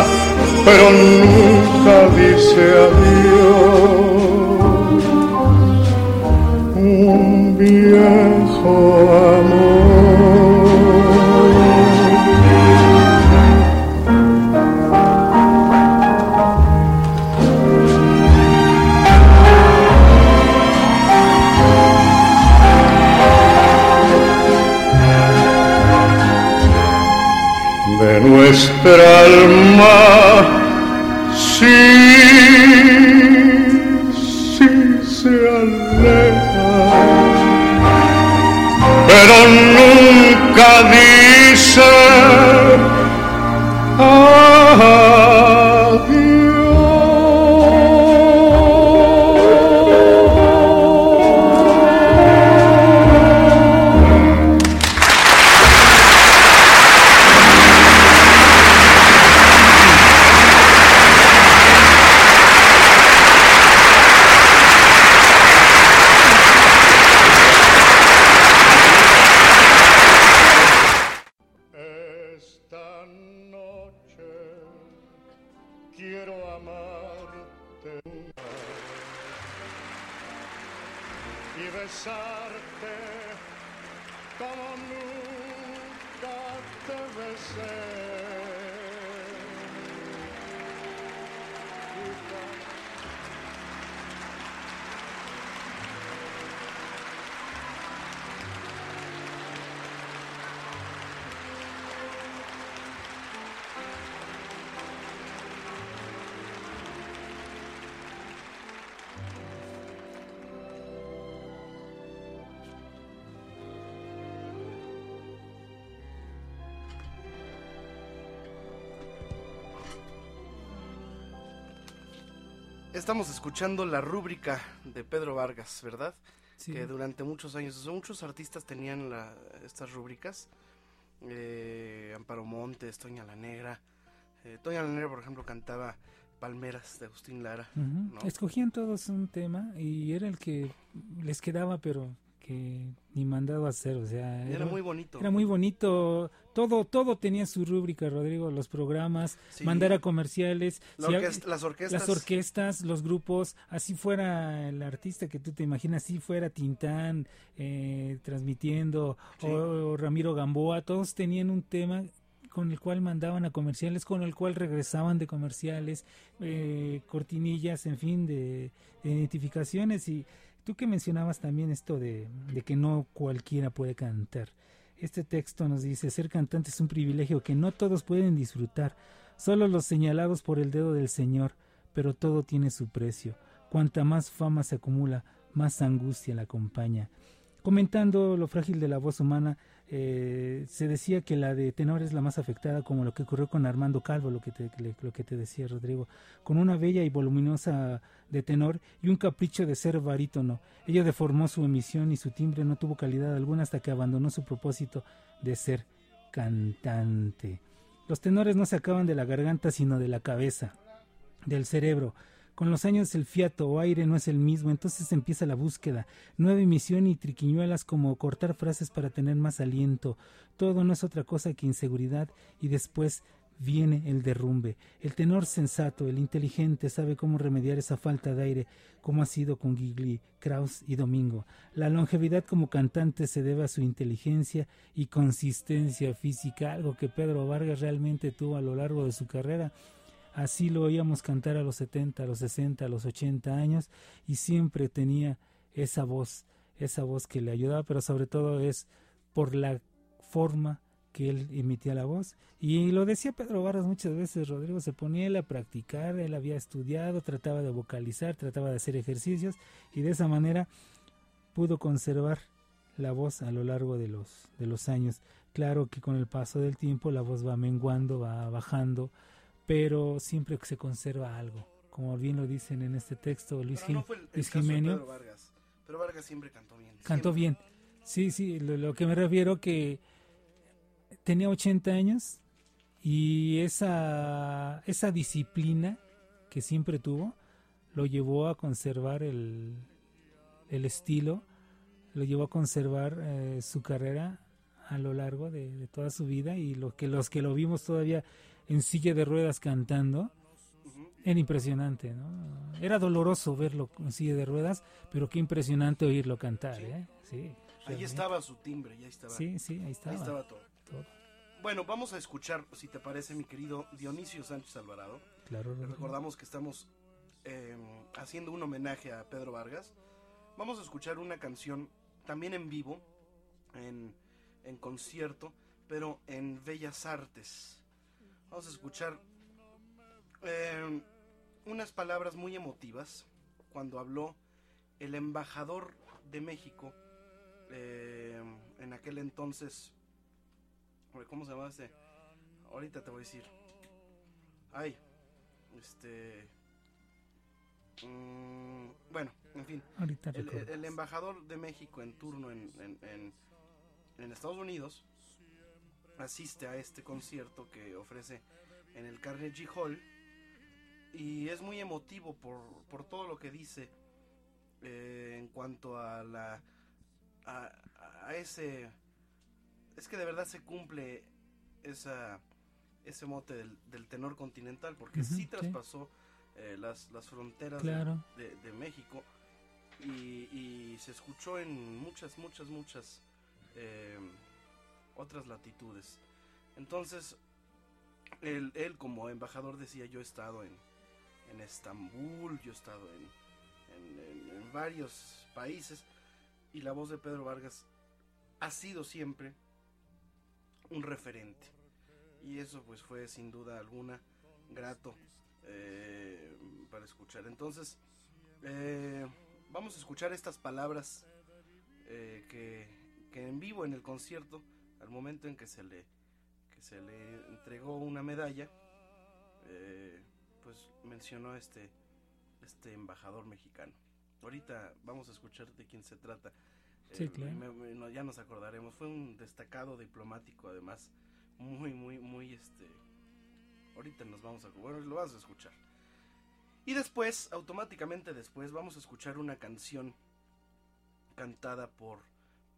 Speaker 3: pero nunca dice adiós. viejo amor. De nuestra alma, sí, sí se aleja. Pero nunca dice
Speaker 2: escuchando la rúbrica de Pedro Vargas, ¿verdad? Que durante muchos años, muchos artistas tenían estas rúbricas. Eh, Amparo Montes, Toña la Negra. Eh, Toña la Negra, por ejemplo, cantaba Palmeras de Agustín Lara.
Speaker 4: Escogían todos un tema y era el que les quedaba, pero ni mandado a hacer, o sea,
Speaker 2: era, muy bonito.
Speaker 4: Era muy bonito, todo todo tenía su rúbrica, Rodrigo, los programas, mandar a comerciales,
Speaker 2: las orquestas,
Speaker 4: las orquestas, los grupos, así fuera el artista que tú te imaginas, así fuera Tintán eh, transmitiendo o, Ramiro Gamboa, todos tenían un tema con el cual mandaban a comerciales, con el cual regresaban de comerciales, eh, cortinillas, en fin, de identificaciones y Tú que mencionabas también esto de, que no cualquiera puede cantar. Este texto nos dice, ser cantante es un privilegio que no todos pueden disfrutar, solo los señalados por el dedo del Señor, pero todo tiene su precio. Cuanta más fama se acumula, más angustia la acompaña. comentando lo frágil de la voz humana, eh, se decía que la de tenor es la más afectada, como lo que ocurrió con Armando Calvo, lo que te, lo que te decía Rodrigo, con una bella y voluminosa de tenor y un capricho de ser barítono. Ella deformó su emisión y su timbre no tuvo calidad alguna hasta que abandonó su propósito de ser cantante. Los tenores no se acaban de la garganta sino de la cabeza, del cerebro. Con los años el fiato o aire no es el mismo, entonces empieza la búsqueda, nueva emisión y triquiñuelas como cortar frases para tener más aliento. Todo no es otra cosa que inseguridad y después viene el derrumbe. El tenor sensato, el inteligente, sabe cómo remediar esa falta de aire, como ha sido con Gigli, Kraus y Domingo. La longevidad como cantante se debe a su inteligencia y consistencia física, algo que Pedro Vargas realmente tuvo a lo largo de su carrera Así lo oíamos cantar a los 70, a los 60, a los 80 años y siempre tenía esa voz, esa voz que le ayudaba, pero sobre todo es por la forma que él emitía la voz. Y lo decía Pedro Barras muchas veces, Rodrigo se ponía a practicar, él había estudiado, trataba de vocalizar, trataba de hacer ejercicios y de esa manera pudo conservar la voz a lo largo de los, de los años. Claro que con el paso del tiempo la voz va menguando, va bajando, pero siempre se conserva algo. Como bien lo dicen en este texto Luis,
Speaker 2: no fue el, el
Speaker 4: Luis Jimenio.
Speaker 2: Pedro Vargas. Pero Vargas siempre cantó bien.
Speaker 4: Cantó
Speaker 2: siempre.
Speaker 4: bien. Sí, sí, lo, lo que me refiero que tenía 80 años y esa, esa disciplina que siempre tuvo lo llevó a conservar el, el estilo, lo llevó a conservar eh, su carrera a lo largo de, de toda su vida y lo que los que lo vimos todavía en silla de ruedas cantando era impresionante, ¿no? Era doloroso verlo en silla de ruedas, pero qué impresionante oírlo cantar,
Speaker 2: Sí.
Speaker 4: ¿eh? Sí.
Speaker 2: Ahí estaba su timbre, ya estaba.
Speaker 4: Sí, sí, ahí estaba.
Speaker 2: Ahí estaba todo.
Speaker 4: todo.
Speaker 2: Bueno, vamos a escuchar, si te parece, mi querido Dionisio Sánchez Alvarado.
Speaker 4: Claro,
Speaker 2: recordamos que estamos eh, haciendo un homenaje a Pedro Vargas. Vamos a escuchar una canción también en vivo, en, en concierto, pero en Bellas Artes. Vamos a escuchar eh, unas palabras muy emotivas cuando habló el embajador de México eh, en aquel entonces. ¿Cómo se llama este? Ahorita te voy a decir. Ay, este. mm, bueno, en fin.
Speaker 4: Ahorita
Speaker 2: El, el embajador de México en turno en, en- en- en Estados Unidos asiste a este concierto que ofrece en el Carnegie Hall y es muy emotivo por, por todo lo que dice eh, en cuanto a la a, a ese es que de verdad se cumple esa ese mote del, del tenor continental porque
Speaker 4: Ujú,
Speaker 2: sí
Speaker 4: sí.
Speaker 2: traspasó eh, las, las fronteras de- de, de México y, y se escuchó en muchas, muchas, muchas eh, otras latitudes. Entonces, él, él como embajador decía, yo he estado en, en Estambul, yo he estado en, en- varios países y la voz de Pedro Vargas ha sido siempre un referente. Y eso pues fue sin duda alguna grato eh, para escuchar. Entonces, eh, vamos a escuchar estas palabras eh, que, que en vivo en el concierto, al momento en que se le, que se le entregó una medalla, eh, pues mencionó este, este embajador mexicano. Ahorita vamos a escuchar de quién se trata.
Speaker 4: Sí,
Speaker 2: Eh,
Speaker 4: claro.
Speaker 2: me- me- no, ya nos acordaremos. Fue un destacado diplomático, además, muy, muy, muy, este. Ahorita nos vamos a, bueno, lo vas a escuchar. Y después, automáticamente después, vamos a escuchar una canción cantada por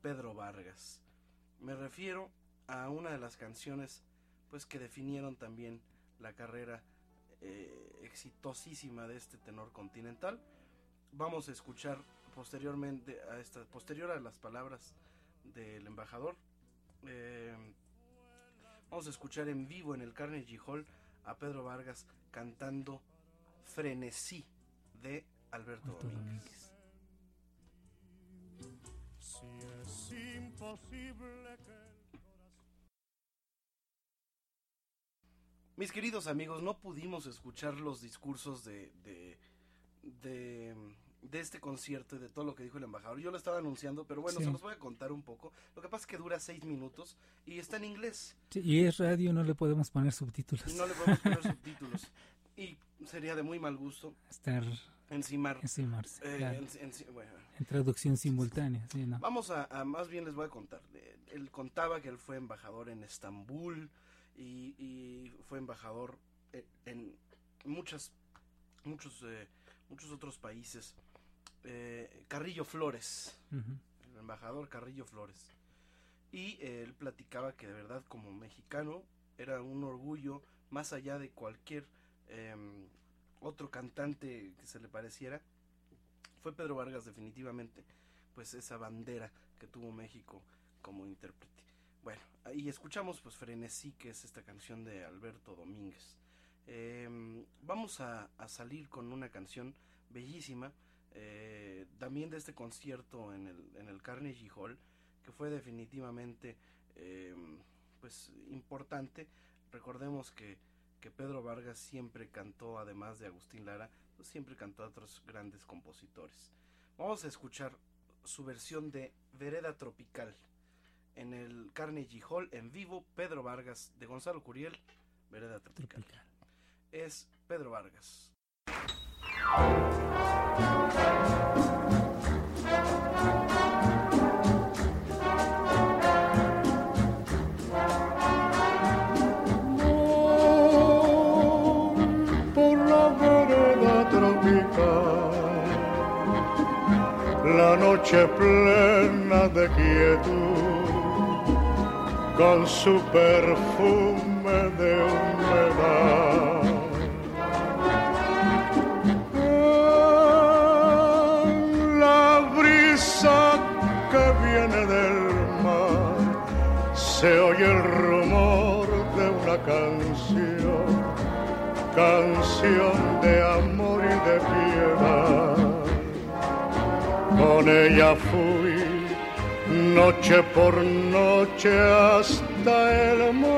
Speaker 2: Pedro Vargas. Me refiero a una de las canciones, pues, que definieron también la carrera eh, exitosísima de este tenor continental. Vamos a escuchar posteriormente a esta, posterior a las palabras del embajador. eh, vamos a escuchar en vivo en el Carnegie Hall a Pedro Vargas cantando Frenesí de Alberto
Speaker 4: Alberto
Speaker 2: Domínguez.
Speaker 5: Si es imposible que
Speaker 2: Mis queridos amigos, no pudimos escuchar los discursos de, de, de, de este concierto y de todo lo que dijo el embajador. Yo lo estaba anunciando, pero bueno, se los voy a contar un poco. Lo que pasa es que dura seis minutos y está en inglés.
Speaker 4: y es radio, no le podemos poner subtítulos.
Speaker 2: No le podemos poner subtítulos. Y sería de muy mal gusto
Speaker 4: estar
Speaker 2: encimar,
Speaker 4: encimarse.
Speaker 2: Eh,
Speaker 4: en, traducción simultánea, sí, ¿no?
Speaker 2: Vamos a, más bien les voy a contar. Él contaba que él fue embajador en Estambul y, y fue embajador eh, en muchas, muchos, eh, muchos otros países. Eh, Carrillo Flores, el embajador Carrillo Flores. Y él platicaba que de verdad como mexicano era un orgullo más allá de cualquier em, otro cantante que se le pareciera. Fue Pedro Vargas definitivamente, pues esa bandera que tuvo México como intérprete. Bueno, ahí escuchamos pues Frenesí, que es esta canción de Alberto Domínguez. Em, vamos a, salir con una canción bellísima, eh, también de este concierto en el, en el Carnegie Hall, que fue definitivamente em, pues importante. Recordemos que, que, Pedro Vargas siempre cantó, además de Agustín Lara, pues siempre cantó a otros grandes compositores. Vamos a escuchar su versión de Vereda Tropical en el Carnegie Hall en vivo, Pedro Vargas de Gonzalo Curiel, Vereda Tropical es Pedro Vargas.
Speaker 3: Noche plena de quietud, con su perfume de humedad. Se oye el rumor de una canción, canción de amor Con ella fui noche por noche hasta el mar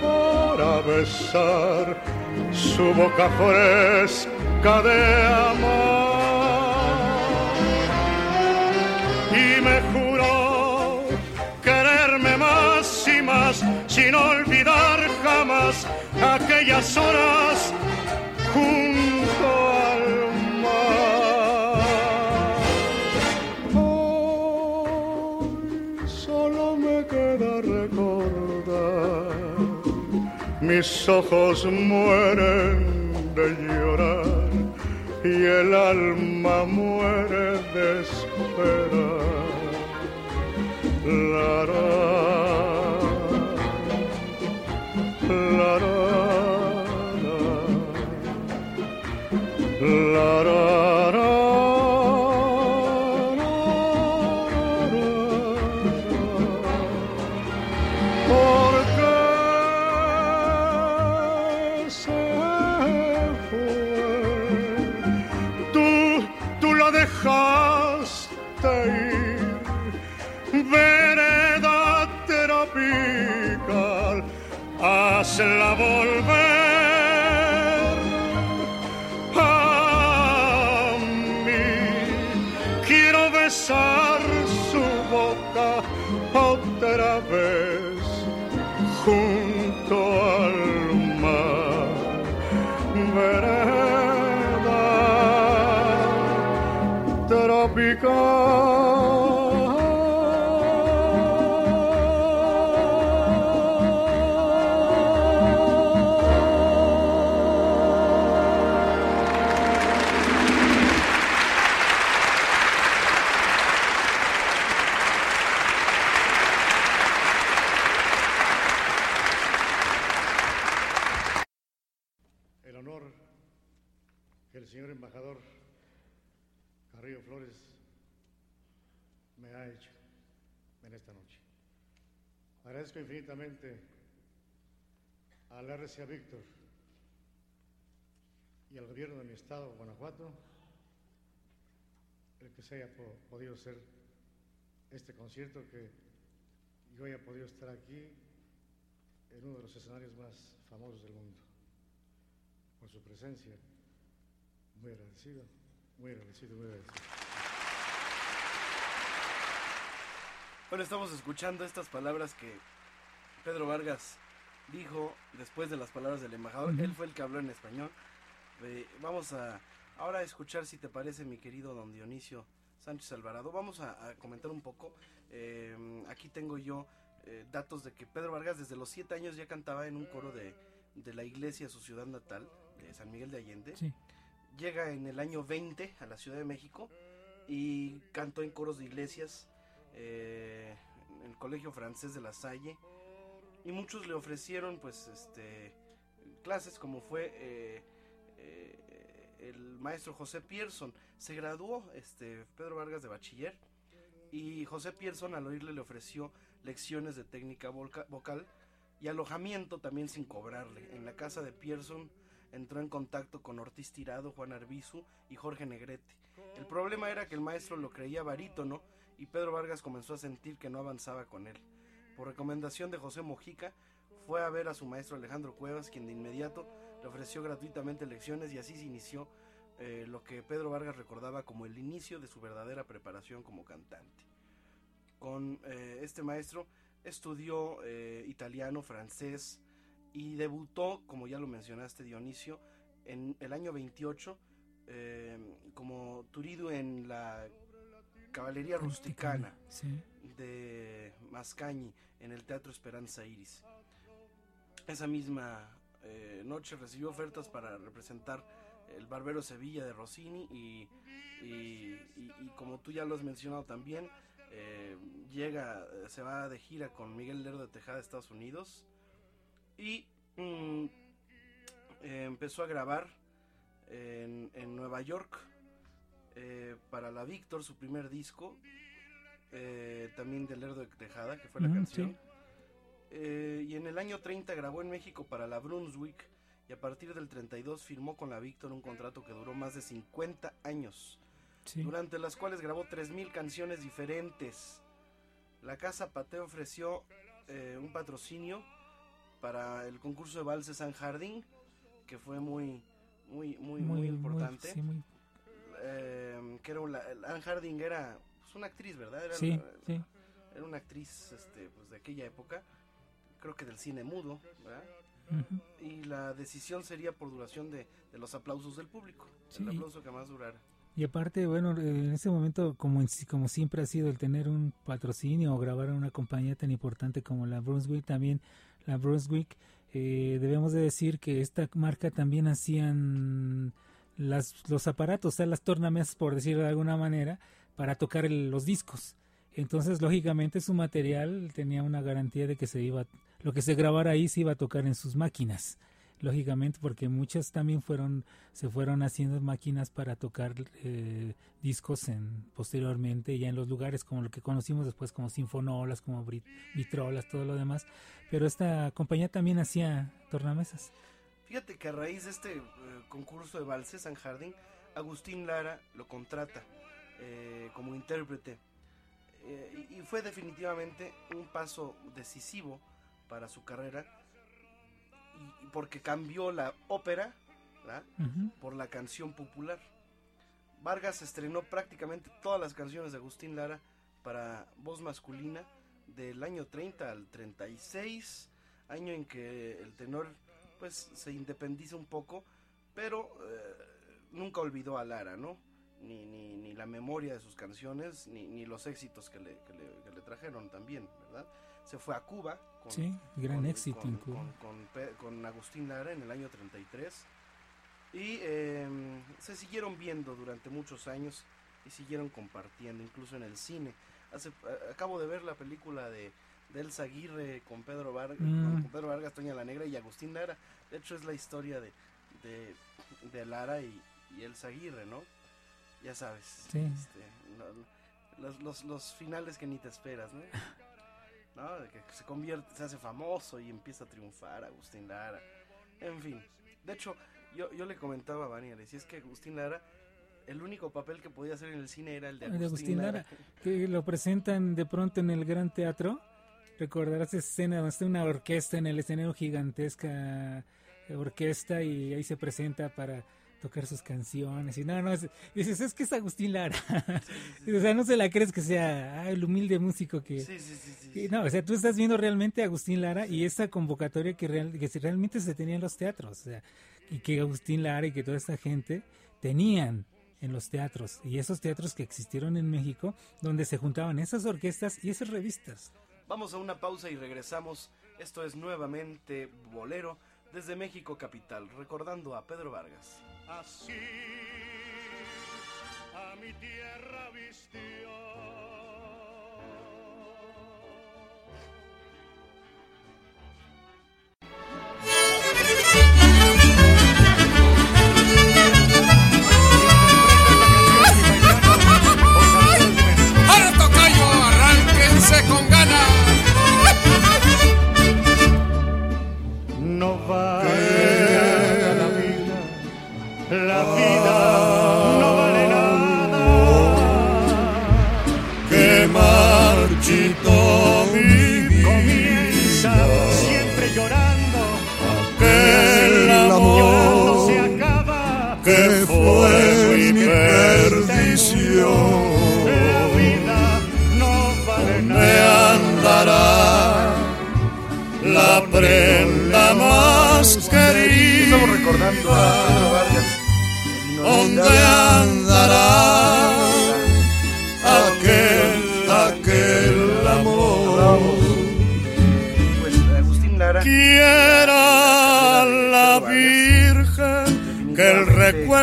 Speaker 3: para besar su boca fresca de amor. Y me sin olvidar jamás aquellas horas junto mis ojos mueren de llorar y el alma muere de esperar. RCA Víctor y al gobierno de mi estado, Guanajuato, el que se haya podido hacer este concierto que yo haya podido estar aquí en uno de los escenarios más famosos del mundo, por su presencia Muy agradecido, muy agradecido, muy agradecido.
Speaker 2: Bueno, estamos escuchando estas palabras que Pedro Vargas dijo después de las palabras del embajador. Él fue el que habló en español. Eh, vamos a ahora a escuchar si te parece, mi querido don Dionisio Sánchez Alvarado. Vamos a, comentar un poco. Eh, aquí tengo yo eh, datos de que Pedro Vargas desde los siete años ya cantaba en un coro de, de la iglesia su ciudad natal, de San Miguel de Allende. Llega en el año 20 a la Ciudad de México y cantó en coros de iglesias en el Colegio Francés de la Salle y muchos le ofrecieron pues este clases como fue eh, eh, el maestro José Pierson. Se graduó este Pedro Vargas de bachiller y José Pierson al oírle le ofreció lecciones de técnica vocal y alojamiento también sin cobrarle. En la casa de Pierson entró en contacto con Ortiz Tirado, Juan Arbizu y Jorge Negrete. El problema era que el maestro lo creía barítono y Pedro Vargas comenzó a sentir que no avanzaba con él por recomendación de José Mojica, fue a ver a su maestro Alejandro Cuevas, quien de inmediato le ofreció gratuitamente lecciones y así se inició eh, lo que Pedro Vargas recordaba como el inicio de su verdadera preparación como cantante. Con eh, este maestro estudió eh, italiano, francés y debutó, como ya lo mencionaste Dionisio, en el año 28 como turido en la Caballería Rusticana de Mascañi en el Teatro Esperanza Iris. Esa misma eh, noche recibió ofertas para representar el Barbero Sevilla de Rossini y, como tú ya lo has mencionado también, eh, llega, se va de gira con Miguel Lerdo de Tejada Estados Unidos y mm, eh, empezó a grabar en, en Nueva York eh, para la Víctor, su primer disco, eh, también de Lerdo de Tejada, que fue la canción. Eh, y en el año 30 grabó en México para la Brunswick y a partir del 32 firmó con la Víctor un contrato que duró más de 50 años, durante las cuales grabó 3.000 canciones diferentes. La Casa Pate ofreció un patrocinio para el concurso de valses San Jardín, que fue muy, muy, muy, muy, importante eh, que era una, Anne Harding era pues, una actriz, ¿verdad? Era,
Speaker 4: sí, sí.
Speaker 2: Era una actriz este, pues, de aquella época, creo que del cine mudo, ¿verdad? Y la decisión sería por duración de, los aplausos del público, el aplauso que más durara.
Speaker 4: Y aparte, bueno, en ese momento, como, como siempre ha sido el tener un patrocinio o grabar en una compañía tan importante como la Brunswick, también la Brunswick, eh, debemos de decir que esta marca también hacían las, los aparatos, o sea, las tornamesas, por decirlo de alguna manera, para tocar los discos. Entonces, lógicamente, su material tenía una garantía de que se iba, lo que se grabara ahí se iba a tocar en sus máquinas. Lógicamente, porque muchas también fueron, se fueron haciendo máquinas para tocar eh, discos en, posteriormente, ya en los lugares como lo que conocimos después, como sinfonolas, como vitrolas, todo lo demás. Pero esta compañía también hacía tornamesas.
Speaker 2: Fíjate que a raíz de este eh, concurso de valses San Jardín, Agustín Lara lo contrata eh, como intérprete eh, y, fue definitivamente un paso decisivo para su carrera y, porque cambió la ópera por la canción popular. Vargas estrenó prácticamente todas las canciones de Agustín Lara para voz masculina del año 30 al 36, año en que el tenor pues se independiza un poco, pero eh, nunca olvidó a Lara, ¿no? Ni, ni, ni, la memoria de sus canciones, ni, ni los éxitos que le, que le, le, trajeron también, ¿verdad? Se fue a Cuba.
Speaker 4: Con, sí, gran éxito
Speaker 2: con,
Speaker 4: en Cuba.
Speaker 2: Con, Agustín Lara en el año 33. Y em, se siguieron viendo durante muchos años y siguieron compartiendo, incluso en el cine. Hace, acabo de ver la película de de Elsa Aguirre con Pedro Vargas, mm. con Pedro Vargas, Toña la Negra y Agustín Lara. De hecho es la historia de, de, Lara y, y, Elsa Aguirre, ¿no? Ya sabes. Este, los, los, los, finales que ni te esperas, ¿no? ¿no? De que se convierte, se hace famoso y empieza a triunfar Agustín Lara. En fin. De hecho, yo, yo le comentaba a Vania, le decía, es que Agustín Lara el único papel que podía hacer en el cine era el de Agustín, Lara.
Speaker 4: Que lo presentan de pronto en el Gran Teatro recordarás esa escena donde está una orquesta en el escenario gigantesca orquesta y ahí se presenta para tocar sus canciones y no, no, dices, es que es Agustín Lara. o sea, no se la crees que sea el humilde músico que... Sí, sí, sí, no, o sea, tú estás viendo realmente a Agustín Lara y esa convocatoria que, real, que realmente se tenía en los teatros, o sea, y que Agustín Lara y que toda esta gente tenían en los teatros y esos teatros que existieron en México donde se juntaban esas orquestas y esas revistas.
Speaker 2: Vamos a una pausa y regresamos. Esto es nuevamente Bolero desde México Capital, recordando a Pedro Vargas.
Speaker 3: Así a mi tierra vistió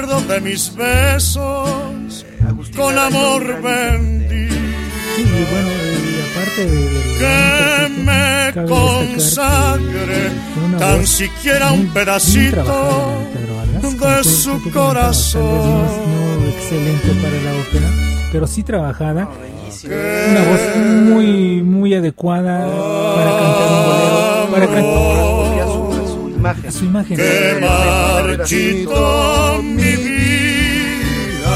Speaker 6: recuerdo de mis besos con amor bendito.
Speaker 4: Sí, bueno,
Speaker 6: que me consagre tan siquiera un pedacito de su corazón.
Speaker 4: no excelente para la ópera, pero sí trabajada. Una voz muy, muy adecuada para cantar un bolero, para cantar
Speaker 2: imagen.
Speaker 4: su imagen.
Speaker 6: Que marchito mi vida.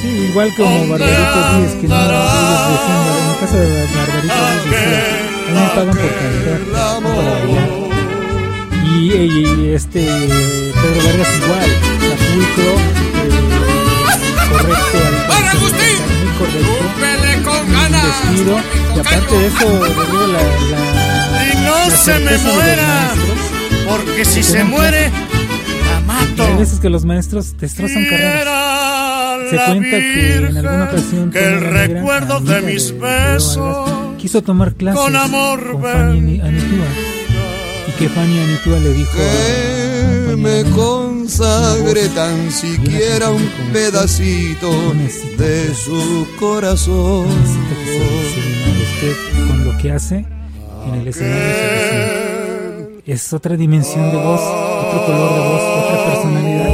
Speaker 4: Sí, igual como Barbarito Díez, que no, ellos decían, en el caso de Barbarito Díez decía, a mí me pagan por cantar, no para bailar. Y, y, y, este Pedro Vargas igual, la pulcro, eh, correcto al
Speaker 6: ¡Para Agustín!
Speaker 4: muy correcto,
Speaker 6: con ganas!
Speaker 4: vestido, y aparte de eso, la, la,
Speaker 6: Y no se me muera, porque si se muere, la mato.
Speaker 4: hay veces que los maestros destrozan carreras. Se cuenta que en alguna ocasión
Speaker 6: que el recuerdo de mis besos
Speaker 4: quiso tomar clases
Speaker 6: con amor
Speaker 4: con Fanny Ani- Anitúa y que Fanny Anitúa le dijo a
Speaker 5: que me consagre tan siquiera un pedacito de su corazón.
Speaker 4: que se, se con lo que hace en el escenario se es otra dimensión de voz otro color de voz otra personalidad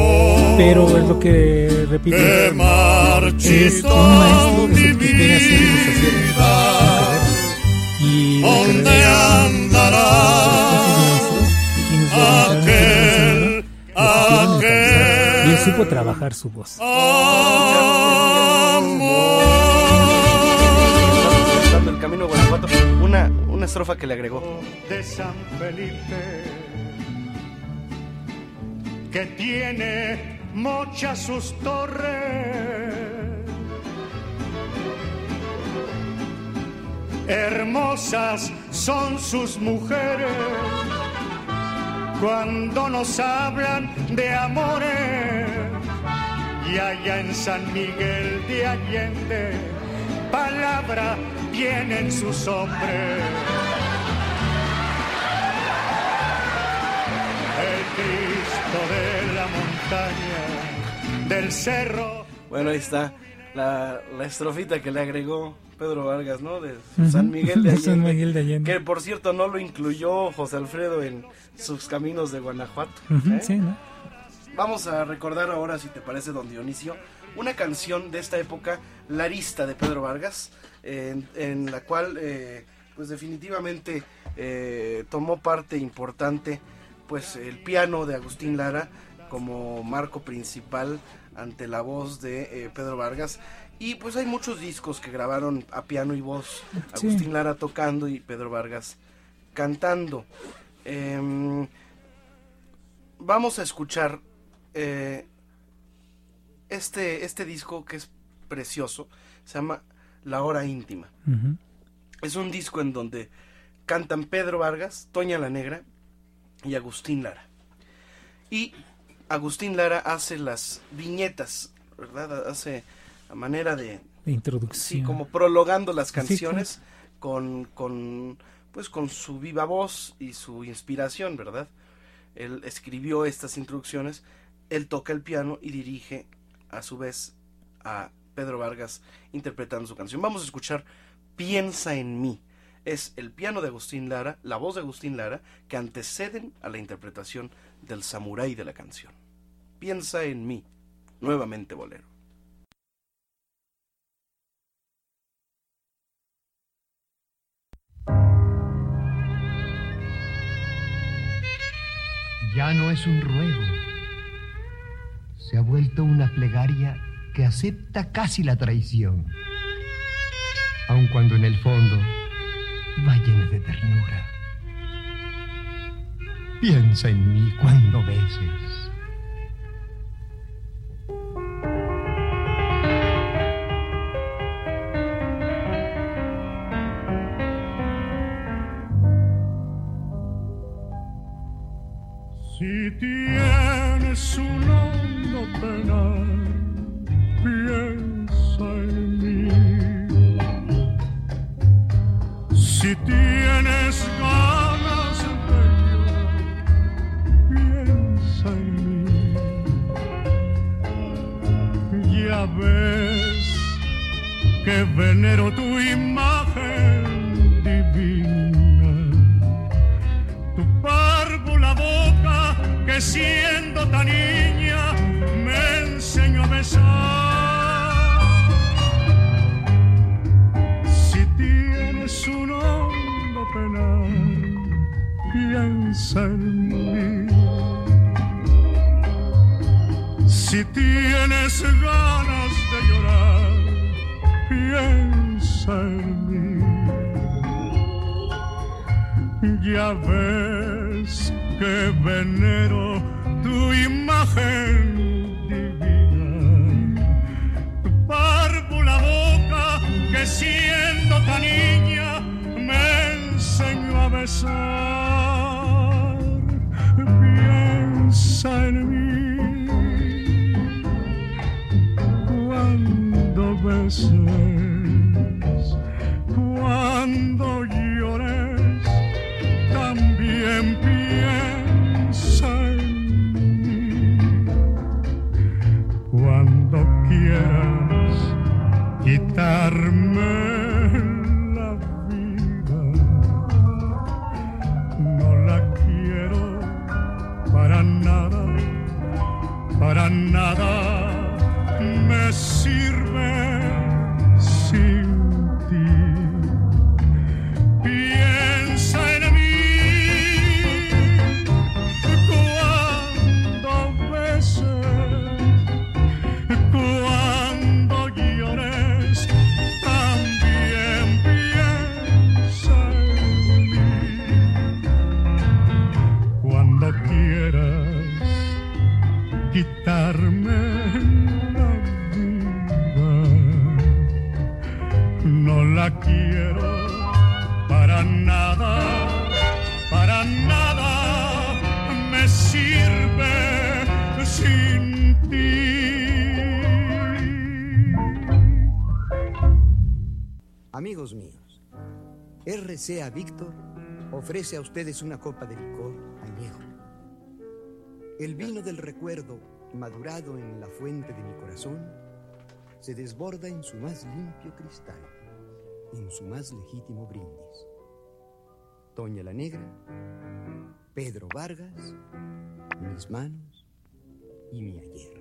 Speaker 4: pero es lo que repito es un
Speaker 6: marchito
Speaker 4: maestro que puede hacer y la carrera. y la
Speaker 6: ¿Dónde
Speaker 4: carrera
Speaker 6: andará
Speaker 4: estos maestros quienes
Speaker 6: aquel,
Speaker 4: alcanzar. y él
Speaker 6: aquel
Speaker 4: supo trabajar su voz
Speaker 6: amor?
Speaker 2: Dando el camino a Guanajuato. Una, una estrofa que le agregó.
Speaker 3: de San Felipe que tiene mochas sus torres. Hermosas son sus mujeres cuando nos hablan de amores. Y allá en San Miguel de Allende palabra tienen sus hombres Cristo de la montaña, del cerro.
Speaker 2: Bueno, ahí está la, la estrofita que le agregó Pedro Vargas, ¿no? De. San Miguel de
Speaker 4: De San
Speaker 2: Allende.
Speaker 4: Miguel de Allende.
Speaker 2: Que por cierto no lo incluyó José Alfredo en sus caminos de Guanajuato. ¿eh?
Speaker 4: sí, ¿no?
Speaker 2: Vamos a recordar ahora, si te parece, don Dionisio, una canción de esta época, Larista de Pedro Vargas, en, en la cual, eh, pues definitivamente eh, tomó parte importante, pues el piano de Agustín Lara como marco principal ante la voz de eh, Pedro Vargas. Y pues hay muchos discos que grabaron a piano y voz,
Speaker 4: Sí.
Speaker 2: Agustín Lara tocando y Pedro Vargas cantando. Em, vamos a escuchar eh, este, este disco que es precioso se llama La Hora Íntima. Es un disco en donde cantan Pedro Vargas, Toña la Negra y Agustín Lara. Y Agustín Lara hace las viñetas, ¿verdad? Hace a manera de,
Speaker 4: introducción.
Speaker 2: Sí, como prologando las canciones con, con, pues, con su viva voz y su inspiración, ¿verdad? Él escribió estas introducciones, él toca el piano y dirige a su vez a Pedro Vargas interpretando su canción. Vamos a escuchar Piensa en mí. Es el piano de Agustín Lara, la voz de Agustín Lara, que anteceden a la interpretación del samurái de la canción. Piensa en mí, nuevamente bolero.
Speaker 7: Ya no es un ruego, se ha vuelto una plegaria que acepta casi la traición, aun cuando en el fondo va llena de ternura. Piensa en mí cuando beses.
Speaker 3: Si tienes un hondo penal, piensa en. Si tienes ganas de piensa en mí. Ya ves que venero tu imagen divina, tu párvula boca que siendo tan niña me enseñó a besar. Piensa en mí. Si tienes ganas de llorar, piensa en mí. Ya ves que venero tu imagen divina, tu párvula boca que siendo tan niña me enseñó a besar. Piensa en mí cuando nada
Speaker 8: Amigos míos, RCA Víctor ofrece a ustedes una copa de licor añejo. El vino del recuerdo, madurado en la fuente de mi corazón, se desborda en su más limpio cristal, en su más legítimo brindis. Toña la Negra, Pedro Vargas, mis manos y mi ayer.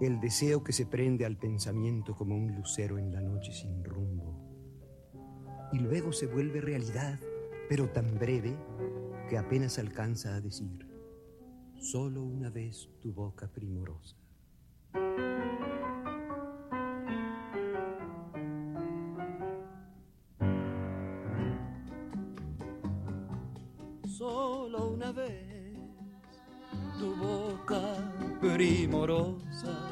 Speaker 8: El deseo que se prende al pensamiento como un lucero en la noche sin rumbo. Y luego se vuelve realidad, pero tan breve que apenas alcanza a decir, solo una vez tu boca primorosa.
Speaker 6: Solo
Speaker 9: tu boca primorosa.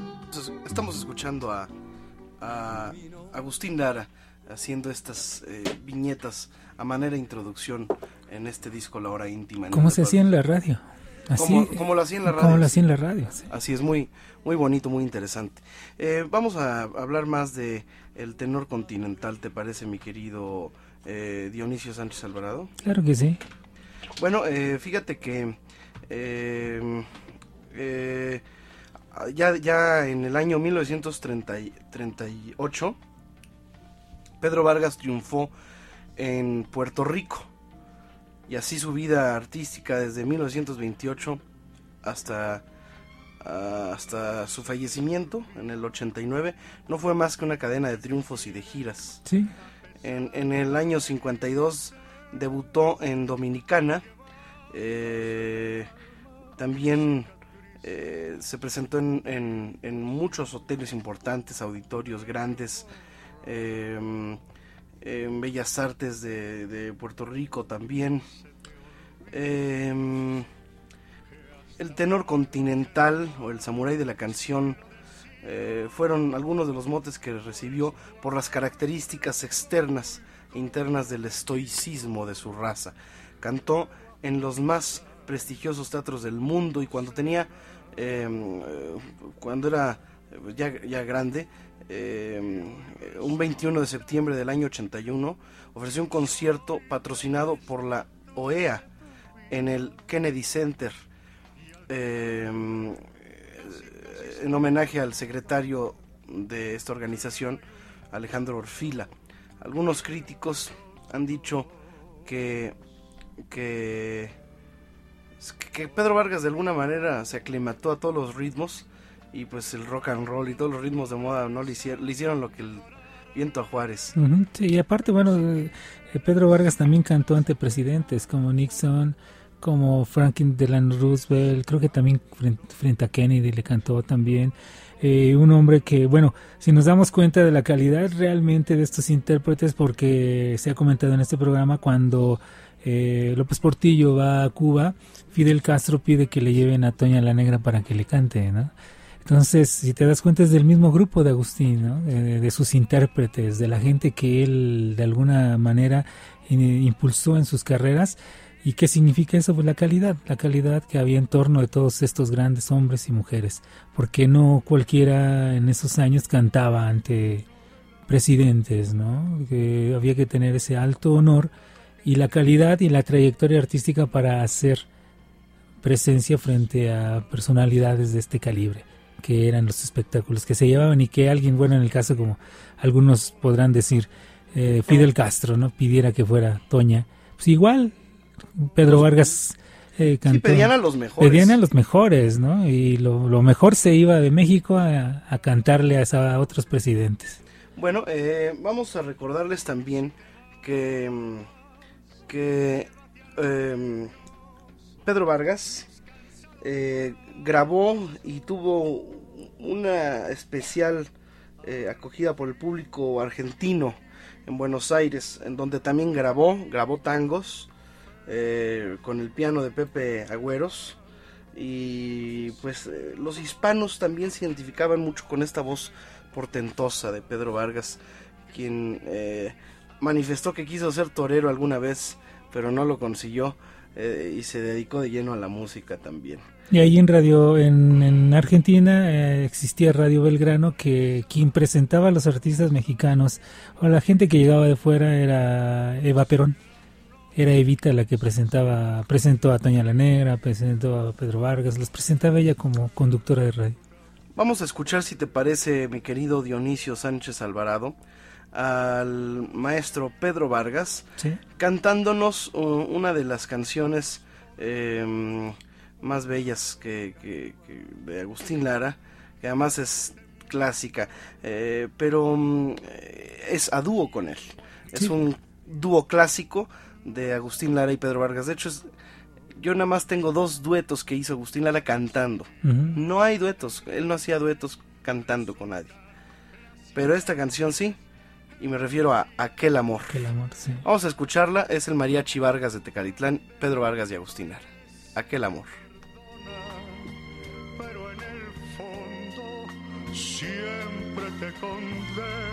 Speaker 2: Estamos escuchando a, a Agustín Lara haciendo estas eh, viñetas a manera de introducción en este disco La Hora Íntima.
Speaker 4: ¿Cómo se hacía en la radio?
Speaker 2: Así, como, lo hacía en la radio.
Speaker 4: Como lo hacía en la radio.
Speaker 2: Así es, muy, muy bonito, muy interesante. Eh, vamos a hablar más de el tenor continental, ¿te parece, mi querido eh, Dionisio Sánchez Alvarado?
Speaker 4: Claro que sí.
Speaker 2: Bueno, eh, fíjate que ya, ya en el año 1938, Pedro Vargas triunfó en Puerto Rico y así su vida artística desde 1928 hasta, hasta su fallecimiento en el 89 no fue más que una cadena de triunfos y de giras.
Speaker 4: Sí.
Speaker 2: En, en el año 52 debutó en Dominicana. Eh, también eh, se presentó en, en, muchos hoteles importantes, auditorios grandes. Eh, en Bellas Artes de, Puerto Rico también. Em, el tenor continental o el samurái de la canción eh, fueron algunos de los motes que recibió por las características externas e internas del estoicismo de su raza. Cantó en los más prestigiosos teatros del mundo y cuando tenía, em, cuando era ya, ya grande, eh, un 21 de septiembre del año 81, ofreció un concierto patrocinado por la OEA en el Kennedy Center, eh, en homenaje al secretario de esta organización, Alejandro Orfila. Algunos críticos han dicho que, que, que Pedro Vargas de alguna manera se aclimató a todos los ritmos y pues el rock and roll y todos los ritmos de moda no le hicieron, le hicieron lo que el viento a Juárez.
Speaker 4: y aparte, bueno, eh, Pedro Vargas también cantó ante presidentes como Nixon, como Franklin Delano Roosevelt, creo que también frente, a Kennedy le cantó también. Eh, un hombre que, bueno, si nos damos cuenta de la calidad realmente de estos intérpretes, porque se ha comentado en este programa cuando eh, López Portillo va a Cuba, Fidel Castro pide que le lleven a Toña la Negra para que le cante, ¿no? Entonces, si te das cuenta, es del mismo grupo de Agustín, ¿no? de, sus intérpretes, de la gente que él de alguna manera impulsó en sus carreras. ¿Y qué significa eso? Pues la calidad, la calidad que había en torno de todos estos grandes hombres y mujeres. Porque no cualquiera en esos años cantaba ante presidentes, ¿no? Que había que tener ese alto honor y la calidad y la trayectoria artística para hacer presencia frente a personalidades de este calibre que eran los espectáculos que se llevaban y que alguien, bueno, en el caso como algunos podrán decir, eh, Fidel Castro, ¿no? Pidiera que fuera Toña. Pues igual, Pedro pues, Vargas eh, cantó.
Speaker 2: pedían a los mejores.
Speaker 4: Pedían a los mejores, ¿no? Y lo, mejor se iba de México a, cantarle a, otros presidentes.
Speaker 2: Bueno, eh, vamos a recordarles también que, que em, Pedro Vargas eh, grabó y tuvo una especial eh, acogida por el público argentino en Buenos Aires, en donde también grabó, grabó tangos eh, con el piano de Pepe Agüeros. Y pues los hispanos también se identificaban mucho con esta voz portentosa de Pedro Vargas, quien manifestó que quiso ser torero alguna vez, pero no lo consiguió y se dedicó de lleno a la música también.
Speaker 4: Y ahí en radio, en, Argentina eh, existía Radio Belgrano que quien presentaba a los artistas mexicanos o la gente que llegaba de fuera era Eva Perón. Era Evita la que presentaba, presentó a Toña la Negra, presentó a Pedro Vargas, los presentaba ella como conductora de radio.
Speaker 2: Vamos a escuchar si te parece, mi querido Dionisio Sánchez Alvarado, al maestro Pedro Vargas, cantándonos uh, una de las canciones eh, más bellas que, de Agustín Lara, que además es clásica, eh, pero mm, es a dúo con él. Es un dúo clásico de Agustín Lara y Pedro Vargas. De hecho, yo nada más tengo dos duetos que hizo Agustín Lara cantando. No hay duetos, él no hacía duetos cantando con nadie. Pero esta canción sí, y me refiero a Aquel Amor.
Speaker 4: Aquel amor sí.
Speaker 2: Vamos a escucharla, es el Mariachi Vargas de Tecalitlán, Pedro Vargas y Agustín Lara. Aquel Amor
Speaker 3: pero en el fondo siempre te condena.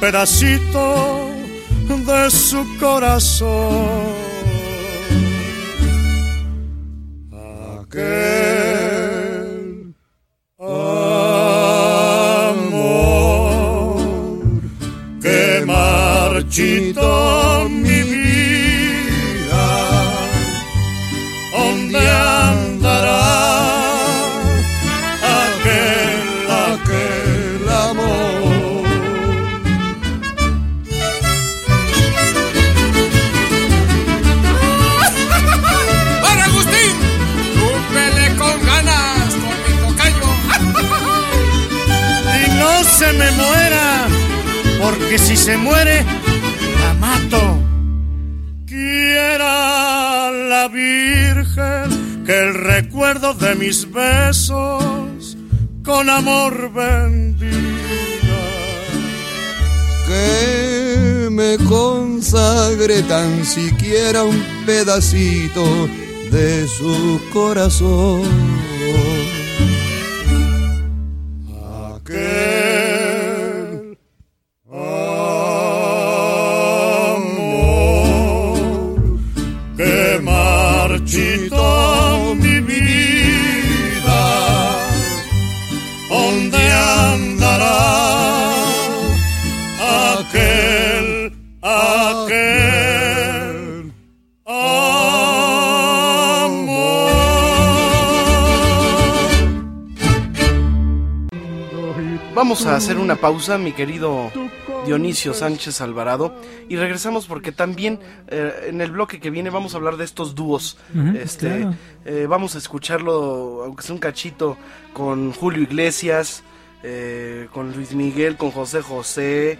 Speaker 3: Pedacito de su corazón.
Speaker 9: Tan siquiera un pedacito de su corazón.
Speaker 2: Una pausa, mi querido Dionisio Sánchez Alvarado, y regresamos porque también eh, en el bloque que viene vamos a hablar de estos dúos. Este,
Speaker 4: claro.
Speaker 2: eh, vamos a escucharlo, aunque sea un cachito, con Julio Iglesias, eh, con Luis Miguel, con José José,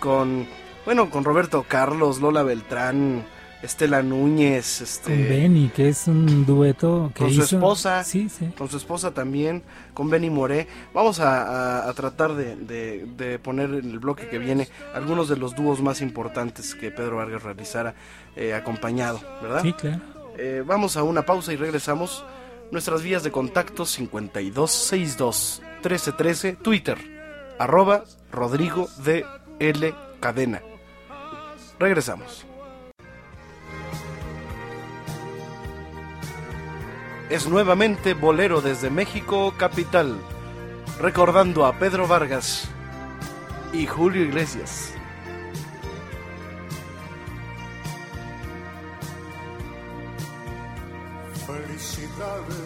Speaker 2: con bueno, con Roberto Carlos, Lola Beltrán, Estela Núñez, este,
Speaker 4: Con Benny, que es un dueto que
Speaker 2: con su esposa,
Speaker 4: Sí, sí.
Speaker 2: con su esposa también, con Benny Moré. Vamos a, a- a tratar de, de- de poner en el bloque que viene algunos de los dúos más importantes que Pedro Vargas realizara eh, acompañado, ¿verdad?
Speaker 4: Sí, claro.
Speaker 2: Eh, vamos a una pausa y regresamos. Nuestras vías de contacto 5262 1313, Twitter, arroba Rodrigo de L Cadena. Regresamos. Es nuevamente Bolero desde México, capital, recordando a Pedro Vargas y Julio Iglesias.
Speaker 3: Felicidades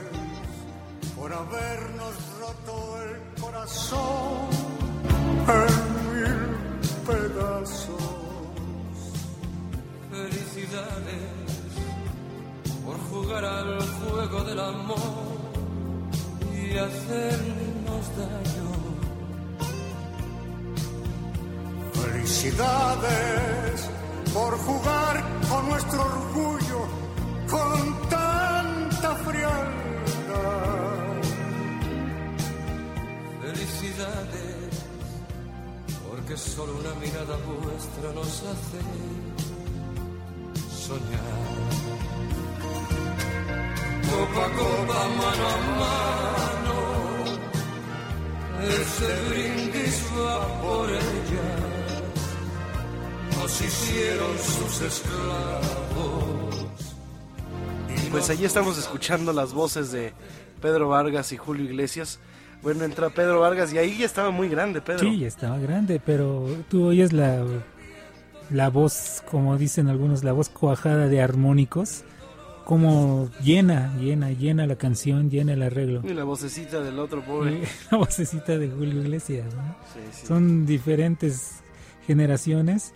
Speaker 3: por habernos roto el corazón en mil pedazos.
Speaker 10: Felicidades por jugar al juego del amor y hacernos daño.
Speaker 3: Felicidades por jugar con nuestro orgullo con tanta frialdad.
Speaker 10: Felicidades porque solo una mirada vuestra nos hace soñar.
Speaker 11: Copa a copa, mano a mano. Este brindis va por ella. Nos hicieron sus esclavos.
Speaker 2: Pues allí estamos escuchando las voces de Pedro Vargas y Julio Iglesias. Bueno, entra Pedro Vargas y ahí ya estaba muy grande, Pedro.
Speaker 4: Sí, ya estaba grande, pero tú oyes la, la voz, como dicen algunos, la voz cuajada de armónicos, como llena, llena, llena la canción, llena el arreglo.
Speaker 2: Y la vocecita del otro pobre.
Speaker 4: La vocecita de Julio Iglesias, ¿no? Son diferentes generaciones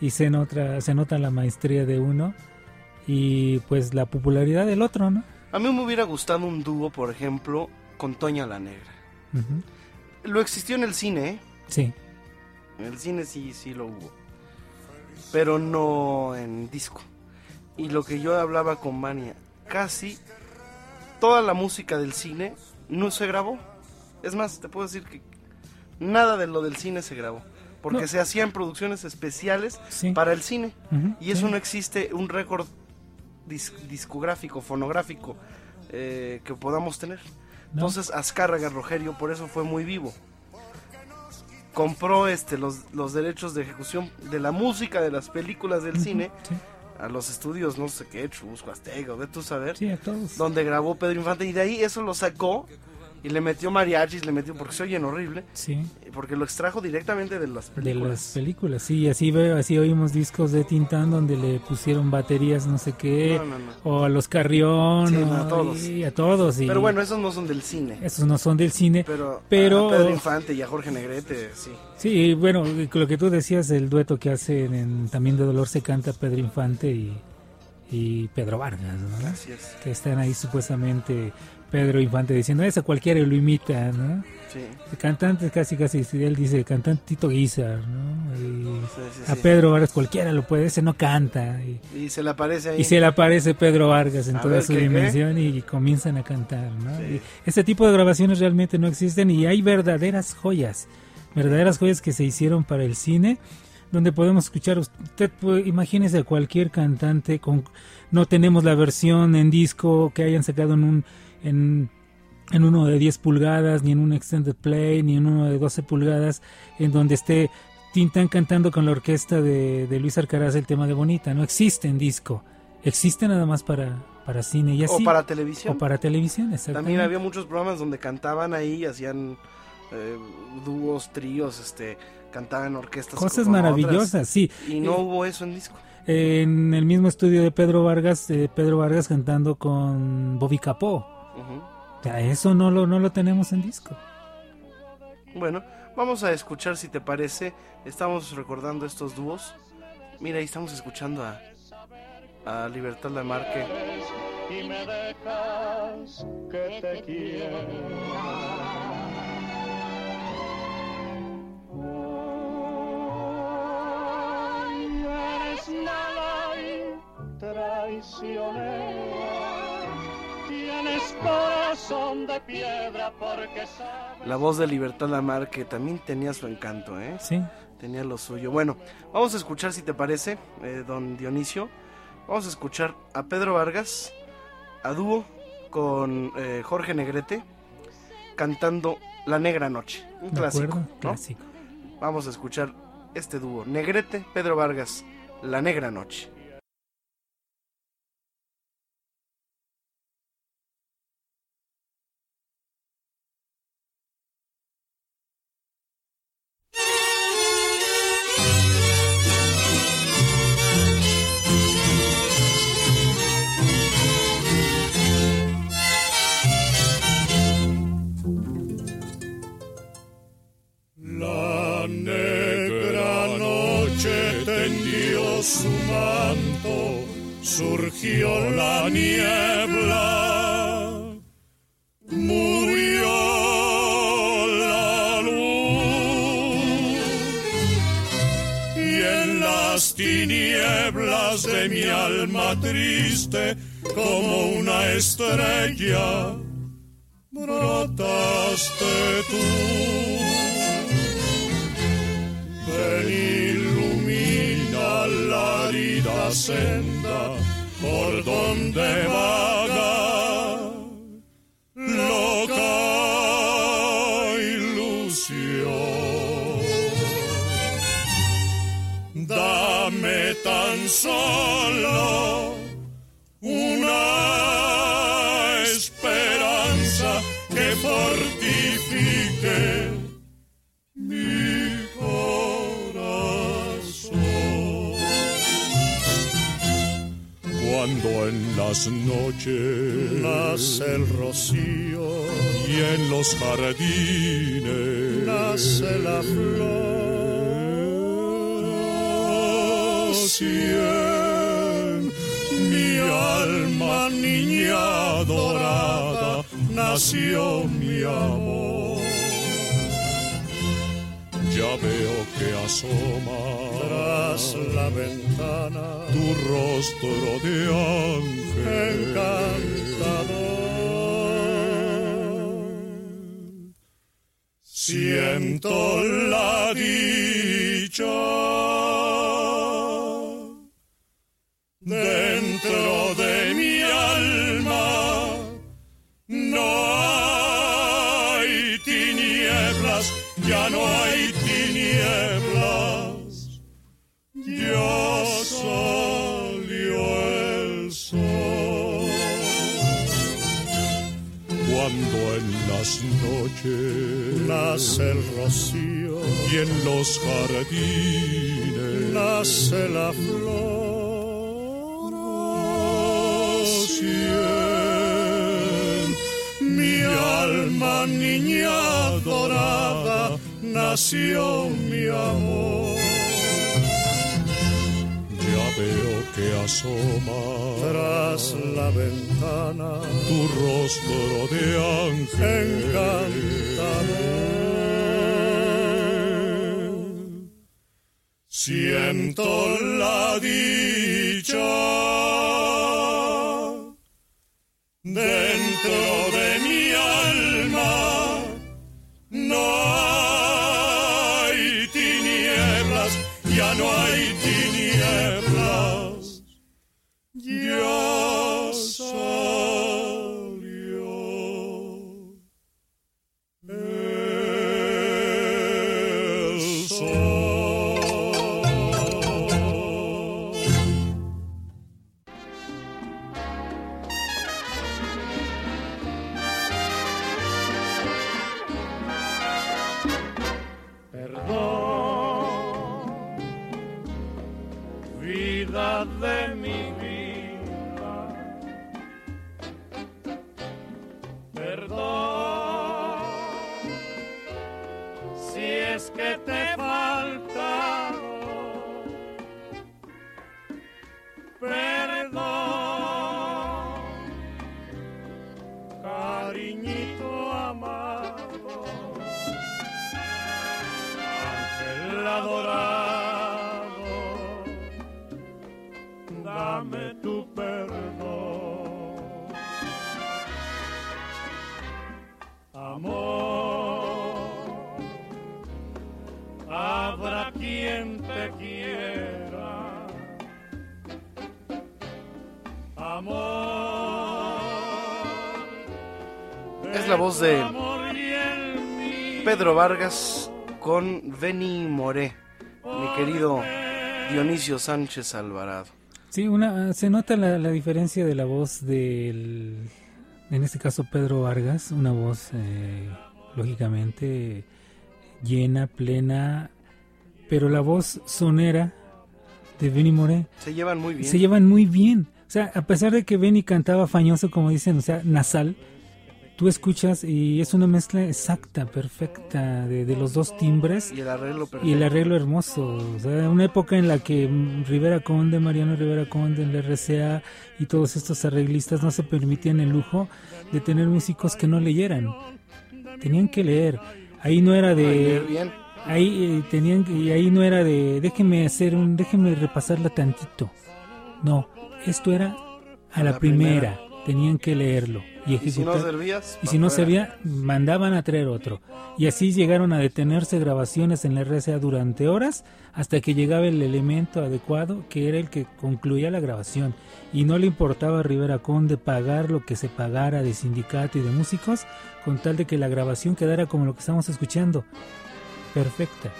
Speaker 4: y se nota, se nota la maestría de uno y pues la popularidad del otro, ¿no?
Speaker 2: A mí me hubiera gustado un dúo, por ejemplo, con Toña la Negra. Lo existió en el cine, ¿eh?
Speaker 4: Sí.
Speaker 2: En el cine sí, sí lo hubo. Pero no en disco. Y lo que yo hablaba con Mania, casi toda la música del cine no se grabó. Es más, te puedo decir que nada de lo del cine se grabó. Porque
Speaker 4: No.
Speaker 2: se hacían producciones especiales
Speaker 4: Sí.
Speaker 2: para el cine. Y eso
Speaker 4: sí.
Speaker 2: no existe un récord dis- discográfico, fonográfico eh, que podamos tener.
Speaker 4: No.
Speaker 2: Entonces Azcárraga Rogerio por eso fue muy vivo. Compró este los, los derechos de ejecución de la música de las películas del cine
Speaker 4: Sí,
Speaker 2: a los estudios, no sé qué, Chusco, Azteca, ve tú saber,
Speaker 4: sí, a todos.
Speaker 2: donde grabó Pedro Infante y de ahí eso lo sacó y le metió mariachis, le metió porque se oyen horrible,
Speaker 4: Sí,
Speaker 2: porque lo extrajo directamente de las
Speaker 4: de
Speaker 2: películas.
Speaker 4: las películas, sí, así veo, así oímos discos de Tintán donde le pusieron baterías no sé qué,
Speaker 2: No, no, no.
Speaker 4: o a los Carrión,
Speaker 2: Sí,
Speaker 4: o-
Speaker 2: a todos.
Speaker 4: y a todos. y
Speaker 2: Pero bueno, esos no son del cine.
Speaker 4: esos no son del cine,
Speaker 2: Pero,
Speaker 4: pero-
Speaker 2: a Pedro Infante y a Jorge Negrete, sí.
Speaker 4: sí, bueno, lo que tú decías, el dueto que hacen en, también de Dolor se canta Pedro Infante y, y Pedro Vargas, ¿no? Que están ahí supuestamente Pedro Infante diciendo, esa cualquiera lo imita, ¿no?
Speaker 2: Sí.
Speaker 4: El cantante casi casi, si él dice, cantante Tito Guizar, ¿no? Y
Speaker 2: Sí, sí,
Speaker 4: a. Pedro Vargas cualquiera lo puede, ese no canta. Y,
Speaker 2: Y se le aparece ahí.
Speaker 4: y se le aparece Pedro Vargas en
Speaker 2: A
Speaker 4: toda
Speaker 2: ver,
Speaker 4: su
Speaker 2: ¿qué, qué?
Speaker 4: dimensión y comienzan a cantar, ¿no? Y este tipo de grabaciones realmente no existen y hay verdaderas joyas, verdaderas joyas que se hicieron para el cine, donde podemos escuchar, usted puede, imagínese a cualquier cantante con, no tenemos la versión en disco que hayan sacado en un, en, en uno de 10 pulgadas, ni en un extended play, ni en uno de 12 pulgadas, en donde esté Tintán cantando con la orquesta de, de Luis Alcaraz el tema de Bonita, no existe en disco, existe nada más para, para cine y así.
Speaker 2: O para televisión.
Speaker 4: O para televisión, exactamente.
Speaker 2: También había muchos programas donde cantaban ahí, hacían eh, dúos, tríos, este, cantaban orquestas.
Speaker 4: Cosas maravillosas,
Speaker 2: otras,
Speaker 4: sí.
Speaker 2: Y no
Speaker 4: Eh,
Speaker 2: hubo eso en disco.
Speaker 4: En el mismo estudio de Pedro Vargas, eh, Pedro Vargas cantando con Bobby Capó. O sea, eso no lo, no lo tenemos en disco.
Speaker 2: Bueno, vamos a escuchar si te parece. Estamos recordando estos dúos. Mira, ahí estamos escuchando a, a Libertad Lamarque.
Speaker 3: y me dejas que te quiera. Y traicionera. Tienes corazón de piedra porque sabes.
Speaker 2: La voz de Libertad Lamarque también tenía su encanto, ¿eh?
Speaker 4: Sí.
Speaker 2: Tenía lo suyo. Bueno, vamos a escuchar si te parece, eh, don Dionisio. Vamos a escuchar a Pedro Vargas, a dúo con eh, Jorge Negrete, cantando La Negra Noche. Un
Speaker 4: ¿De
Speaker 2: clásico.
Speaker 4: acuerdo?
Speaker 2: ¿no?
Speaker 4: Clásico.
Speaker 2: Vamos a escuchar este dúo. Negrete, Pedro Vargas, La Negra Noche.
Speaker 10: Su manto, surgió la niebla, murió la luz y en las tinieblas de mi alma triste como una estrella brotaste tú la larida senda por donde vaga loca ilusión. Dame tan solo una en las noches
Speaker 3: nace el rocío
Speaker 10: y en los jardines
Speaker 3: nace la flor.
Speaker 10: Mi alma niña dorada nació mi amor. Ya veo que asoma
Speaker 3: tras la ventana
Speaker 10: tu rostro de ángel
Speaker 3: encantador.
Speaker 10: Siento la dicha dentro de las noches
Speaker 3: nace el rocío
Speaker 10: y en los jardines
Speaker 3: nace la flor.
Speaker 10: Cien, mi alma niña dorada nació mi amor. Ya veo que asoma
Speaker 3: tras la ventana
Speaker 10: tu rostro de ángel
Speaker 3: encantador.
Speaker 10: Siento la dicha dentro de mi alma. No
Speaker 2: Vargas con Benny Moré, mi querido Dionisio Sánchez Alvarado.
Speaker 4: Sí, una, se nota la, la diferencia de la voz del, en este caso Pedro Vargas, una voz eh, lógicamente llena, plena, pero la voz sonera de Benny Moré
Speaker 2: Se llevan muy bien.
Speaker 4: se llevan muy bien. O sea, a pesar de que Benny cantaba fañoso, como dicen, o sea, nasal, tú escuchas y es una mezcla exacta, perfecta de, de los dos timbres
Speaker 2: Y el arreglo
Speaker 4: y
Speaker 2: perfecto.
Speaker 4: el arreglo hermoso. O sea, una época en la que Rivera Conde, Mariano Rivera Conde, el RCA y todos estos arreglistas no se permitían el lujo de tener músicos que no leyeran. Tenían que leer. Ahí no era de
Speaker 2: leer bien.
Speaker 4: ahí eh, tenían y ahí no era de déjeme hacer un déjeme repasarla tantito. No, esto era a la,
Speaker 2: la
Speaker 4: primera. Tenían que leerlo y
Speaker 2: Y si no
Speaker 4: ejecutar.
Speaker 2: servías,
Speaker 4: Y si no servía, mandaban a traer otro. Y así llegaron a detenerse grabaciones en la RCA durante horas hasta que llegaba el elemento adecuado que era el que concluía la grabación. Y no le importaba a Rivera Conde pagar lo que se pagara de sindicato y de músicos con tal de que la grabación quedara como lo que estamos escuchando. Perfecta.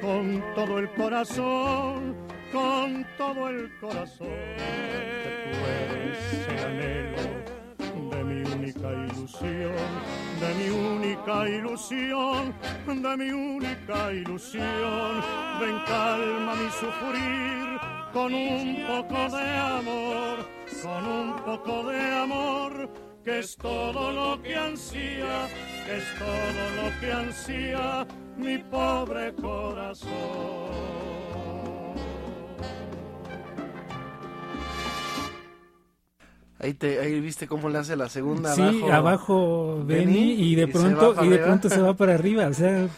Speaker 3: Con todo el corazón, con todo el corazón. De mi única ilusión, de mi única ilusión, de mi única ilusión. Ven, calma mi sufrir con un poco de amor, con un poco de amor que es todo lo que ansía, que es todo lo que ansía mi pobre corazón.
Speaker 2: Ahí, te, ahí viste cómo le hace la segunda
Speaker 4: sí, abajo,
Speaker 2: abajo
Speaker 4: Benny, y de pronto y de pronto se va para arriba, o sea,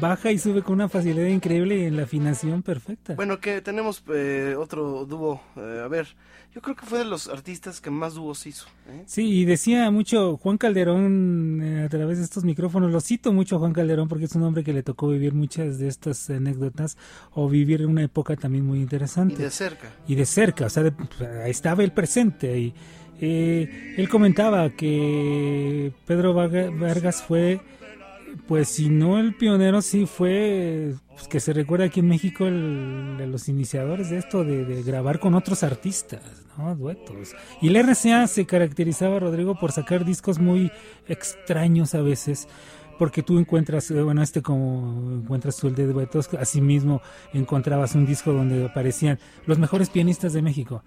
Speaker 4: baja y sube con una facilidad increíble y en la afinación perfecta.
Speaker 2: Bueno, que tenemos eh, otro dúo, eh, a ver, yo creo que fue de los artistas que más dúos hizo. ¿eh?
Speaker 4: Sí, y decía mucho Juan Calderón eh, a través de estos micrófonos, lo cito mucho a Juan Calderón porque es un hombre que le tocó vivir muchas de estas anécdotas o vivir una época también muy interesante.
Speaker 2: Y de cerca.
Speaker 4: Y de cerca, o sea, de, ahí estaba el presente y eh, él comentaba que Pedro Vargas fue pues si no el pionero sí fue pues, que se recuerda aquí en México el, de los iniciadores de esto de, de, grabar con otros artistas no duetos. Y el RCA se caracterizaba Rodrigo por sacar discos muy extraños a veces porque tú encuentras, bueno, este como encuentras tú el de duetos, asimismo encontrabas un disco donde aparecían los mejores pianistas de México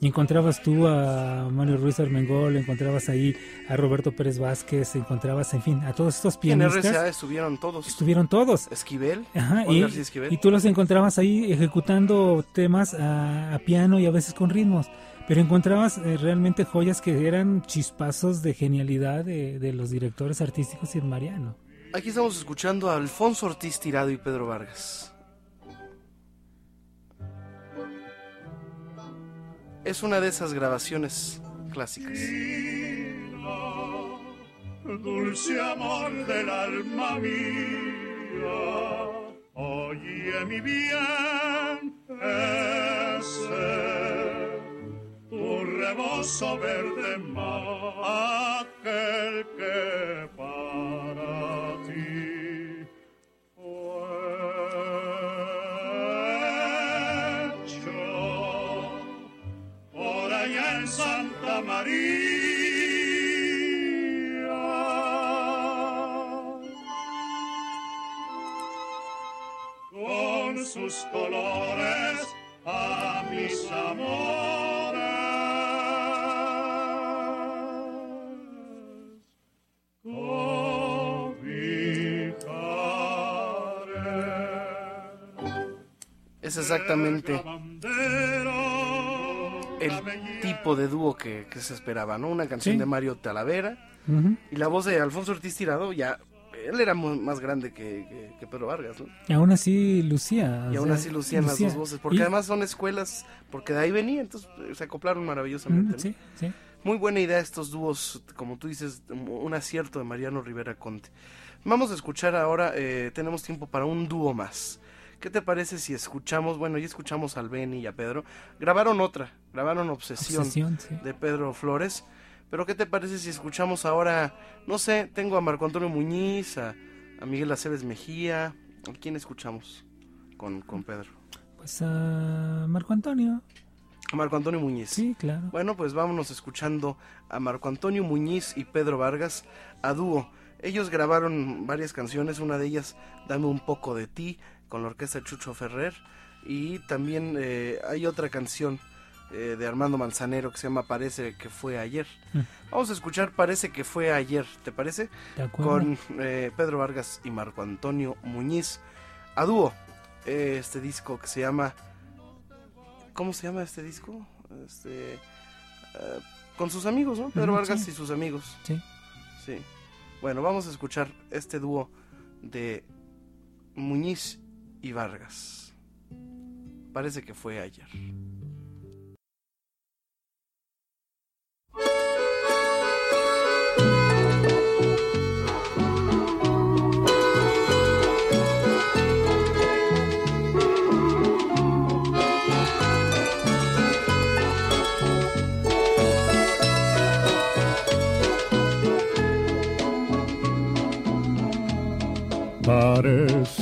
Speaker 4: encontrabas tú a Mario Ruiz Armengol, encontrabas ahí a Roberto Pérez Vázquez, encontrabas, en fin, a todos estos pianistas.
Speaker 2: En RCA estuvieron todos.
Speaker 4: Estuvieron todos.
Speaker 2: Esquivel.
Speaker 4: Ajá, y, Esquivel. y, tú los encontrabas ahí ejecutando temas a, a, piano y a veces con ritmos. Pero encontrabas eh, realmente joyas que eran chispazos de genialidad de, de los directores artísticos y el Mariano.
Speaker 2: Aquí estamos escuchando a Alfonso Ortiz Tirado y Pedro Vargas. Es una de esas grabaciones clásicas.
Speaker 10: Dulce amor del alma mía, oye mi bien, ese tu rebozo verde mar, aquel que María. Con sus colores a mis amores.
Speaker 2: Es exactamente el tipo de dúo que, que, se esperaba, ¿no? Una canción
Speaker 4: Sí.
Speaker 2: de Mario Talavera y la voz de Alfonso Ortiz Tirado, ya él era mu- más grande que, que- que Pedro Vargas, ¿no?
Speaker 4: Y aún así lucía.
Speaker 2: Y aún
Speaker 4: sea,
Speaker 2: así lucían
Speaker 4: lucía.
Speaker 2: las dos voces, porque
Speaker 4: Y-
Speaker 2: además son escuelas, porque de ahí venía, entonces eh, se acoplaron maravillosamente.
Speaker 4: Ujú,
Speaker 2: ¿no?
Speaker 4: sí, sí.
Speaker 2: Muy buena idea estos dúos, como tú dices, un acierto de Mariano Rivera Conte. Vamos a escuchar ahora, eh, tenemos tiempo para un dúo más. ¿Qué te parece si escuchamos, bueno, ya escuchamos al Beni y a Pedro, grabaron otra, grabaron Obsesión,
Speaker 4: Obsesión, sí.
Speaker 2: de Pedro Flores, pero ¿qué te parece si escuchamos ahora, no sé, tengo a Marco Antonio Muñiz, a, a Miguel Aceves Mejía, ¿a quién escuchamos con, con Pedro?
Speaker 4: Pues a Marco Antonio.
Speaker 2: A Marco Antonio Muñiz.
Speaker 4: Sí, claro.
Speaker 2: Bueno, pues vámonos escuchando a Marco Antonio Muñiz y Pedro Vargas a dúo. Ellos grabaron varias canciones, una de ellas Dame un poco de ti con la orquesta Chucho Ferrer y también eh, hay otra canción eh, de Armando Manzanero que se llama Parece que fue ayer.
Speaker 4: Mm.
Speaker 2: Vamos a escuchar Parece que fue ayer, ¿te parece?
Speaker 4: De.
Speaker 2: Con eh, Pedro Vargas y Marco Antonio Muñiz a dúo. Eh, este disco que se llama ¿Cómo se llama este disco? Este, con sus amigos, ¿no? Pedro Vargas
Speaker 4: sí.
Speaker 2: y sus amigos.
Speaker 4: Sí.
Speaker 2: Sí. Bueno, vamos a escuchar este dúo de Muñiz y Vargas. Parece que fue ayer.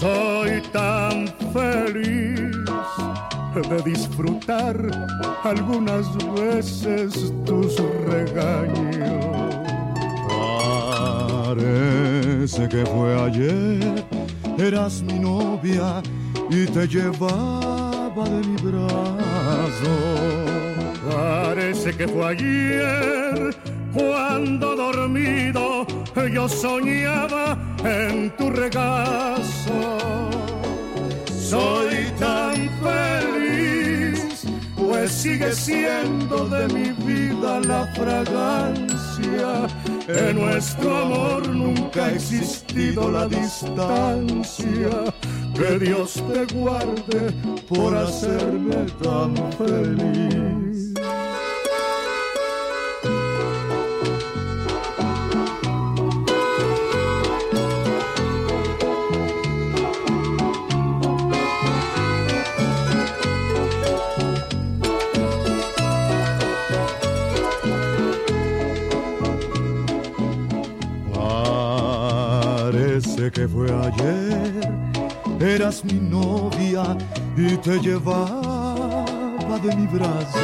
Speaker 3: Soy tan feliz de disfrutar algunas veces tus regaños.
Speaker 9: Parece que fue ayer, eras mi novia y te llevaba de mi brazo.
Speaker 3: Parece que fue ayer cuando dormido yo soñaba en tu regazo. Soy tan feliz, pues sigue siendo de mi vida la fragancia. En nuestro amor nunca ha existido la distancia. Que Dios te guarde por hacerme tan feliz.
Speaker 9: Eras mi novia y te llevaba de mi brazo.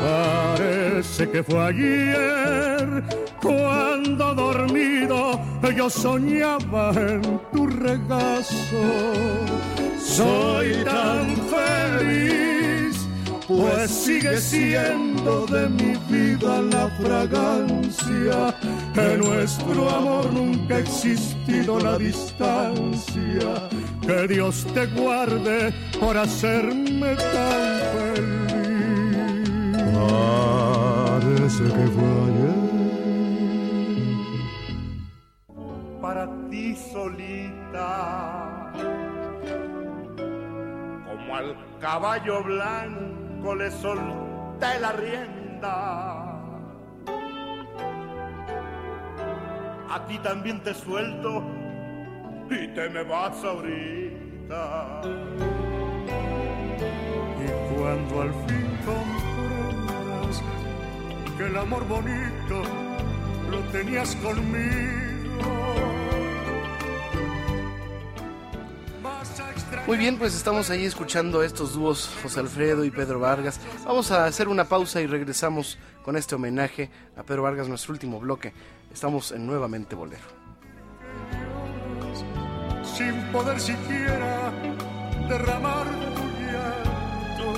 Speaker 3: Parece que fue ayer cuando dormido yo soñaba en tu regazo. Soy tan feliz, pues sigue siendo de mi vida la fragancia. En nuestro amor nunca ha existido la distancia. Que Dios te guarde por hacerme tan feliz.
Speaker 9: Parece que fue ayer.
Speaker 10: Para ti solita, como al caballo blanco le solté la rienda. A ti también te suelto y te me vas ahorita.
Speaker 3: Y cuando al fin comprendas que el amor bonito lo tenías conmigo.
Speaker 2: Muy bien, pues estamos ahí escuchando a estos dúos, José Alfredo y Pedro Vargas. Vamos a hacer una pausa y regresamos con este homenaje a Pedro Vargas, nuestro último bloque. Estamos en Nuevamente Bolero.
Speaker 3: sin poder siquiera derramar tu llanto.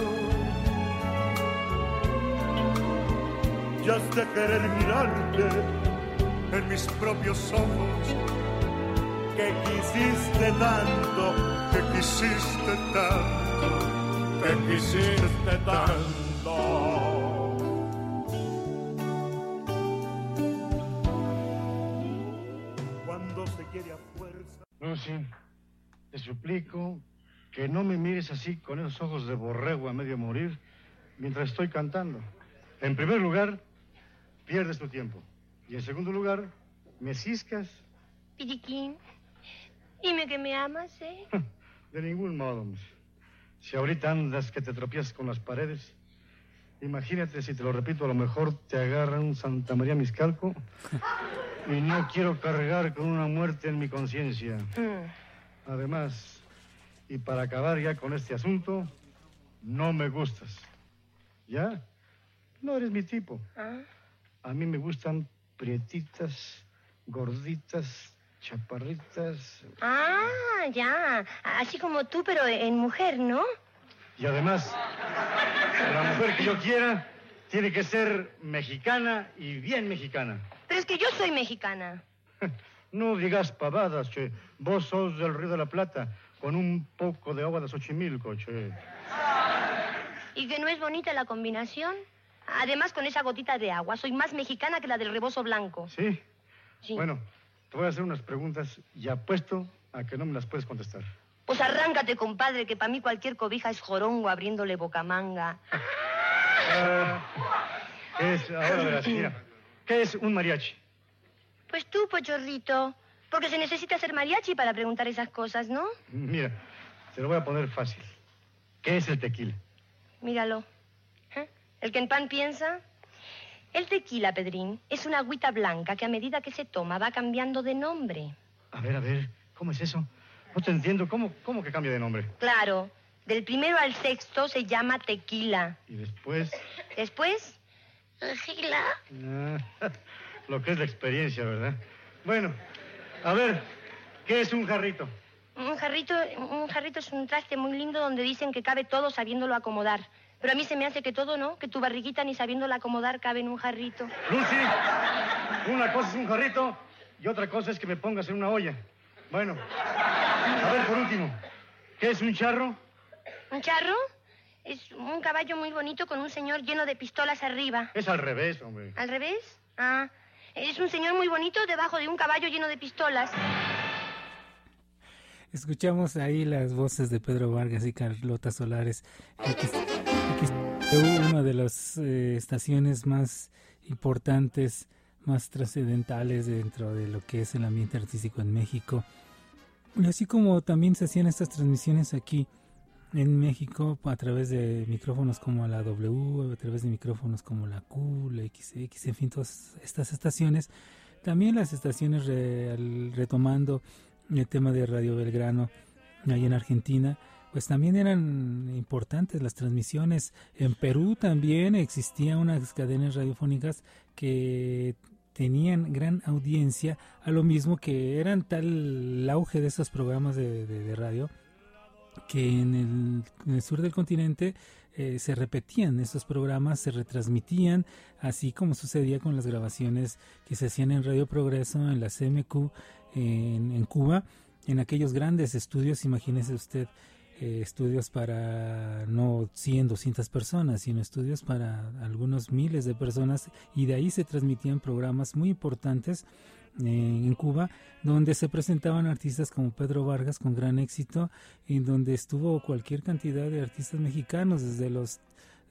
Speaker 10: Ya has de querer mirarte
Speaker 3: en mis propios ojos
Speaker 10: que quisiste tanto,
Speaker 3: que quisiste tanto,
Speaker 10: que quisiste tanto. Fuerza.
Speaker 12: Lucy, te suplico que no me mires así con esos ojos de borrego a medio morir mientras estoy cantando. En primer lugar, pierdes tu tiempo. Y en segundo lugar, me ciscas
Speaker 13: Piriquín, dime que me amas, ¿eh?
Speaker 12: de ningún modo. Si ahorita andas que te tropiezas con las paredes, imagínate si te lo repito, a lo mejor te agarra un Santa María Miscalco y no quiero cargar con una muerte en mi conciencia.
Speaker 13: Mm.
Speaker 12: Además, y para acabar ya con este asunto, no me gustas. ¿Ya? No eres mi tipo.
Speaker 13: Ah,
Speaker 12: A mí me gustan prietitas, gorditas, chaparritas.
Speaker 13: Ah, ya. Así como tú, pero en mujer, ¿no?
Speaker 12: Y además, la mujer que yo quiera tiene que ser mexicana y bien mexicana.
Speaker 13: Pero es que yo soy mexicana.
Speaker 12: No digas pavadas, che. Vos sos del Río de la Plata, con un poco de agua de Xochimilco, che.
Speaker 13: ¿Y que no es bonita la combinación? Además, con esa gotita de agua, soy más mexicana que la del rebozo blanco.
Speaker 12: ¿Sí?
Speaker 13: Sí.
Speaker 12: Bueno, te voy a hacer unas preguntas y apuesto ¿A que no me las puedes contestar?
Speaker 13: Pues arráncate, compadre, que para mí cualquier cobija es jorongo abriéndole bocamanga.
Speaker 12: Ah, ¿Qué es? Ahora verás, mira. ¿Qué es un mariachi?
Speaker 13: Pues tú, pochorrito. Porque se necesita ser mariachi para preguntar esas cosas, ¿no?
Speaker 12: Mira, te lo voy a poner fácil. ¿Qué es el tequila?
Speaker 13: Míralo. ¿Eh? El que en pan piensa. El tequila, Pedrín, es una agüita blanca que a medida que se toma va cambiando de nombre.
Speaker 12: A ver, a ver, ¿cómo es eso? No te entiendo. ¿Cómo, cómo que cambia de nombre?
Speaker 13: Claro, del primero al sexto se llama tequila.
Speaker 12: Y después...
Speaker 13: Después, tequila.
Speaker 12: Ah, lo que es la experiencia, ¿verdad? Bueno, a ver, ¿qué es un jarrito?
Speaker 13: Un jarrito, un jarrito es un traste muy lindo donde dicen que cabe todo sabiéndolo acomodar. Pero a mí se me hace que todo, ¿no? Que tu barriguita ni sabiéndola acomodar cabe en un jarrito.
Speaker 12: Lucy, una cosa es un jarrito y otra cosa es que me pongas en una olla. Bueno, a ver, por último, ¿qué es un charro?
Speaker 13: ¿Un charro? Es un caballo muy bonito con un señor lleno de pistolas arriba.
Speaker 12: Es al revés, hombre.
Speaker 13: ¿Al revés? Ah, es un señor muy bonito debajo de un caballo lleno de pistolas.
Speaker 4: Escuchamos ahí las voces de Pedro Vargas y Carlota Solares. Aquí, aquí está una de las eh, estaciones más importantes, más trascendentales dentro de lo que es el ambiente artístico en México. Así como también se hacían estas transmisiones aquí en México a través de micrófonos como la W, a través de micrófonos como la Q, la XX, en fin, todas estas estaciones. También las estaciones re, retomando el tema de Radio Belgrano ahí en Argentina, pues también eran importantes las transmisiones. En Perú también existían unas cadenas radiofónicas que tenían gran audiencia, a lo mismo que eran tal el auge de esos programas de, de, radio que en el, sur del continente eh, se repetían estos programas, se retransmitían, así como sucedía con las grabaciones que se hacían en Radio Progreso, en la CMQ, en, en Cuba, en aquellos grandes estudios, imagínese usted, eh, estudios para no 100, 200 personas, sino estudios para algunos miles de personas, y de ahí se transmitían programas muy importantes en Cuba, donde se presentaban artistas como Pedro Vargas con gran éxito, en donde estuvo cualquier cantidad de artistas mexicanos, desde los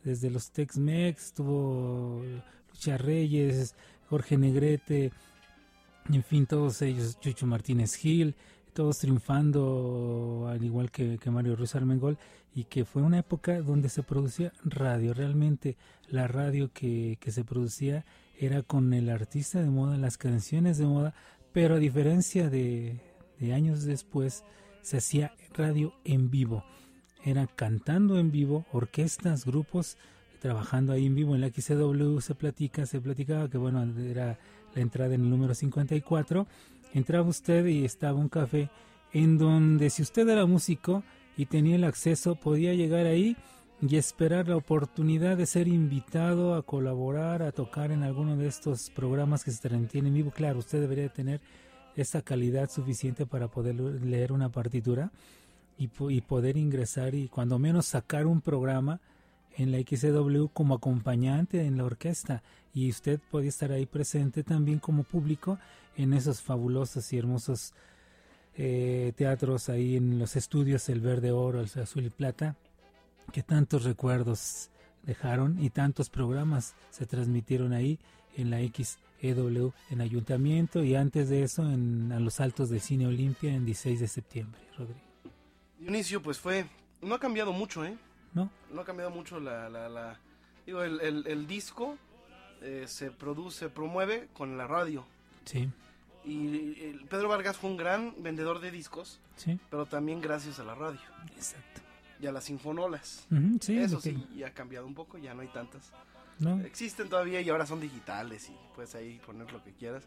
Speaker 4: desde los Tex-Mex, estuvo Lucha Reyes, Jorge Negrete, en fin, todos ellos, Chucho Martínez Gil, todos triunfando, al igual que, Mario Ruiz Armengol, y que fue una época donde se producía radio, realmente la radio que, que se producía era con el artista de moda, las canciones de moda, pero a diferencia de, de, años después, se hacía radio en vivo. Era cantando en vivo, orquestas, grupos, trabajando ahí en vivo. En la XCW se platica, se platicaba que bueno, era la entrada en el número 54. Entraba usted y estaba un café en donde si usted era músico y tenía el acceso, podía llegar ahí y esperar la oportunidad de ser invitado a colaborar, a tocar en alguno de estos programas que se transmiten en vivo. Claro, usted debería tener esa calidad suficiente para poder leer una partitura y, y poder ingresar y cuando menos sacar un programa en la XW como acompañante en la orquesta y usted podía estar ahí presente también como público en esos fabulosos y hermosos eh, teatros ahí en los estudios El Verde Oro, El Azul y Plata que tantos recuerdos dejaron y tantos programas se transmitieron ahí en la XEW en Ayuntamiento y antes de eso en a los altos del Cine Olimpia en 16 de septiembre, Rodrigo.
Speaker 2: Dionisio, pues fue, no ha cambiado mucho, ¿eh?
Speaker 4: No.
Speaker 2: No ha cambiado mucho la, la, la digo, el, el, el disco eh, se produce, promueve con la radio.
Speaker 4: Sí.
Speaker 2: Y el Pedro Vargas fue un gran vendedor de discos,
Speaker 4: sí.
Speaker 2: pero también gracias a la radio.
Speaker 4: Exacto
Speaker 2: y a las infonolas.
Speaker 4: Uh -huh, sí,
Speaker 2: Eso sí, ya ha cambiado un poco, ya no hay tantas.
Speaker 4: No.
Speaker 2: Existen todavía y ahora son digitales y puedes ahí poner lo que quieras.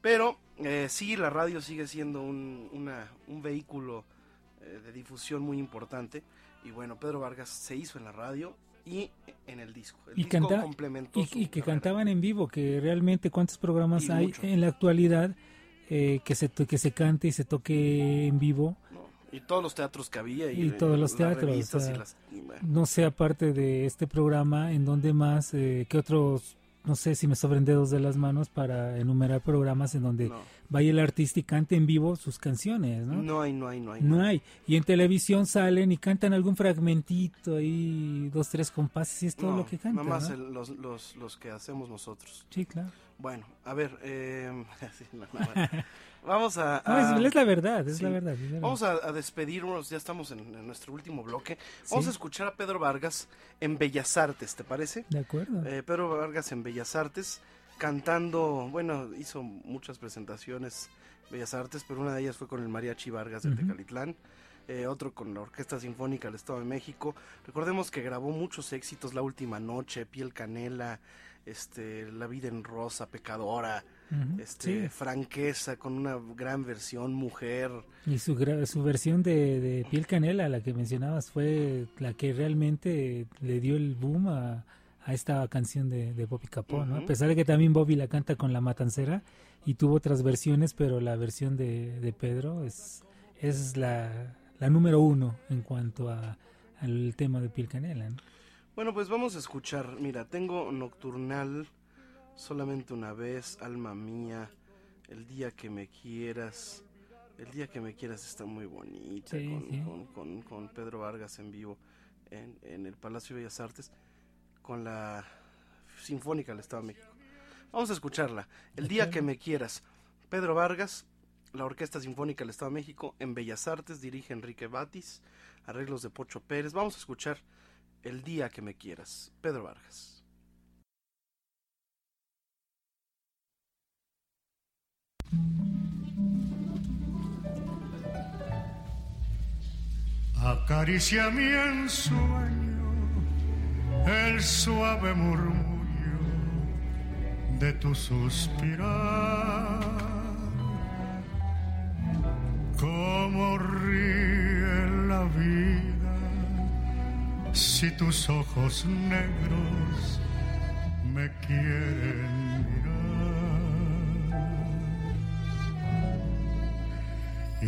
Speaker 2: Pero eh, sí, la radio sigue siendo un, una, un vehículo eh, de difusión muy importante. Y bueno, Pedro Vargas se hizo en la radio y en el disco. El
Speaker 4: y,
Speaker 2: disco
Speaker 4: canta,
Speaker 2: complementó
Speaker 4: y, y que cantaban en vivo, que realmente cuántos programas
Speaker 2: Y
Speaker 4: hay
Speaker 2: mucho.
Speaker 4: en la actualidad eh, que se que se cante y se toque en vivo
Speaker 2: Y todos los teatros que había. Y,
Speaker 4: y todos los teatros. o sea,
Speaker 2: las- y bueno.
Speaker 4: No sé, aparte de este programa, en donde más, eh, qué otros no sé si me sobren dedos de las manos para enumerar programas en donde
Speaker 2: No.
Speaker 4: vaya el artista y cante en vivo sus canciones, ¿no?
Speaker 2: No hay, no hay, no hay.
Speaker 4: No hay. Y en televisión salen y cantan algún fragmentito ahí, dos, tres compases y es todo
Speaker 2: No,
Speaker 4: lo que cantan.
Speaker 2: Nada más el- los, los, los que hacemos nosotros.
Speaker 4: Sí, claro.
Speaker 2: Bueno, a ver, eh, sí, no, no, bueno. Vamos a...
Speaker 4: No, es- la verdad, es la verdad, es la verdad.
Speaker 2: Vamos a, a despedirnos, ya estamos en, en nuestro último bloque. Vamos
Speaker 4: Sí.
Speaker 2: a escuchar a Pedro Vargas en Bellas Artes, ¿te parece?
Speaker 4: De acuerdo.
Speaker 2: Eh, Pedro Vargas en Bellas Artes, cantando, bueno, hizo muchas presentaciones Bellas Artes, pero una de ellas fue con el Mariachi Vargas de
Speaker 4: Ujú.
Speaker 2: Tecalitlán, eh, otro con la Orquesta Sinfónica del Estado de México. Recordemos que grabó muchos éxitos, La Última Noche, Piel Canela, este, La Vida en Rosa, Pecadora, Este,
Speaker 4: sí.
Speaker 2: Franqueza, con una gran versión, Mujer.
Speaker 4: Y su, su versión de, de Piel Canela, la que mencionabas, fue la que realmente le dio el boom a, a esta canción de, de Bobby Capó, ¿no? A pesar de que también Bobby la canta con La Matancera y tuvo otras versiones, pero la versión de, de Pedro es, es la, la número uno en cuanto a, al tema de Piel Canela, ¿no?
Speaker 2: Bueno, pues vamos a escuchar. Mira, tengo Nocturnal, solamente una vez, Alma Mía, El Día que me quieras. El Día que me quieras está muy bonita,
Speaker 4: Sí,
Speaker 2: con,
Speaker 4: sí.
Speaker 2: Con, con- con Pedro Vargas en vivo en, en el Palacio de Bellas Artes, con la Sinfónica del Estado de México. Vamos a escucharla. El Día que me quieras. Pedro Vargas, la Orquesta Sinfónica del Estado de México, en Bellas Artes, dirige Enrique Batis, arreglos de Pocho Pérez. Vamos a escuchar El Día que me quieras. Pedro Vargas.
Speaker 3: Acaricia mi ensueño el suave murmullo de tu suspirar. Cómo ríe la vida si tus ojos negros me quieren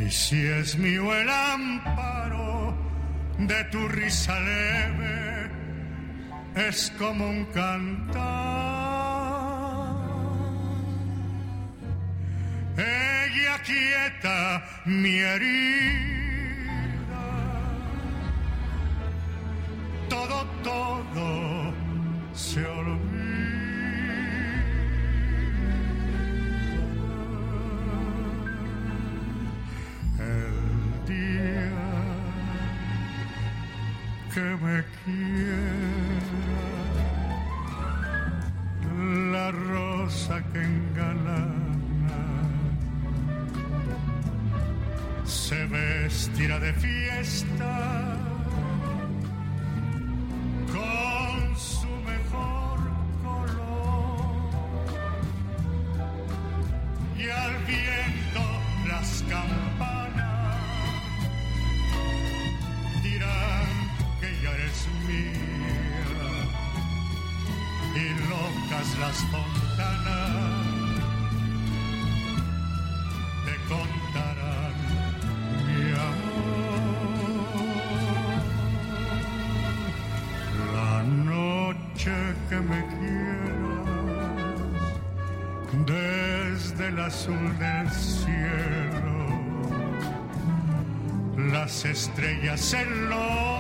Speaker 3: Y si es mío el amparo de tu risa leve, es como un cantar. Ella quieta mi herida. Que me quiera, la rosa que engalana se vestirá de fiesta azul del cielo las estrellas celosas nos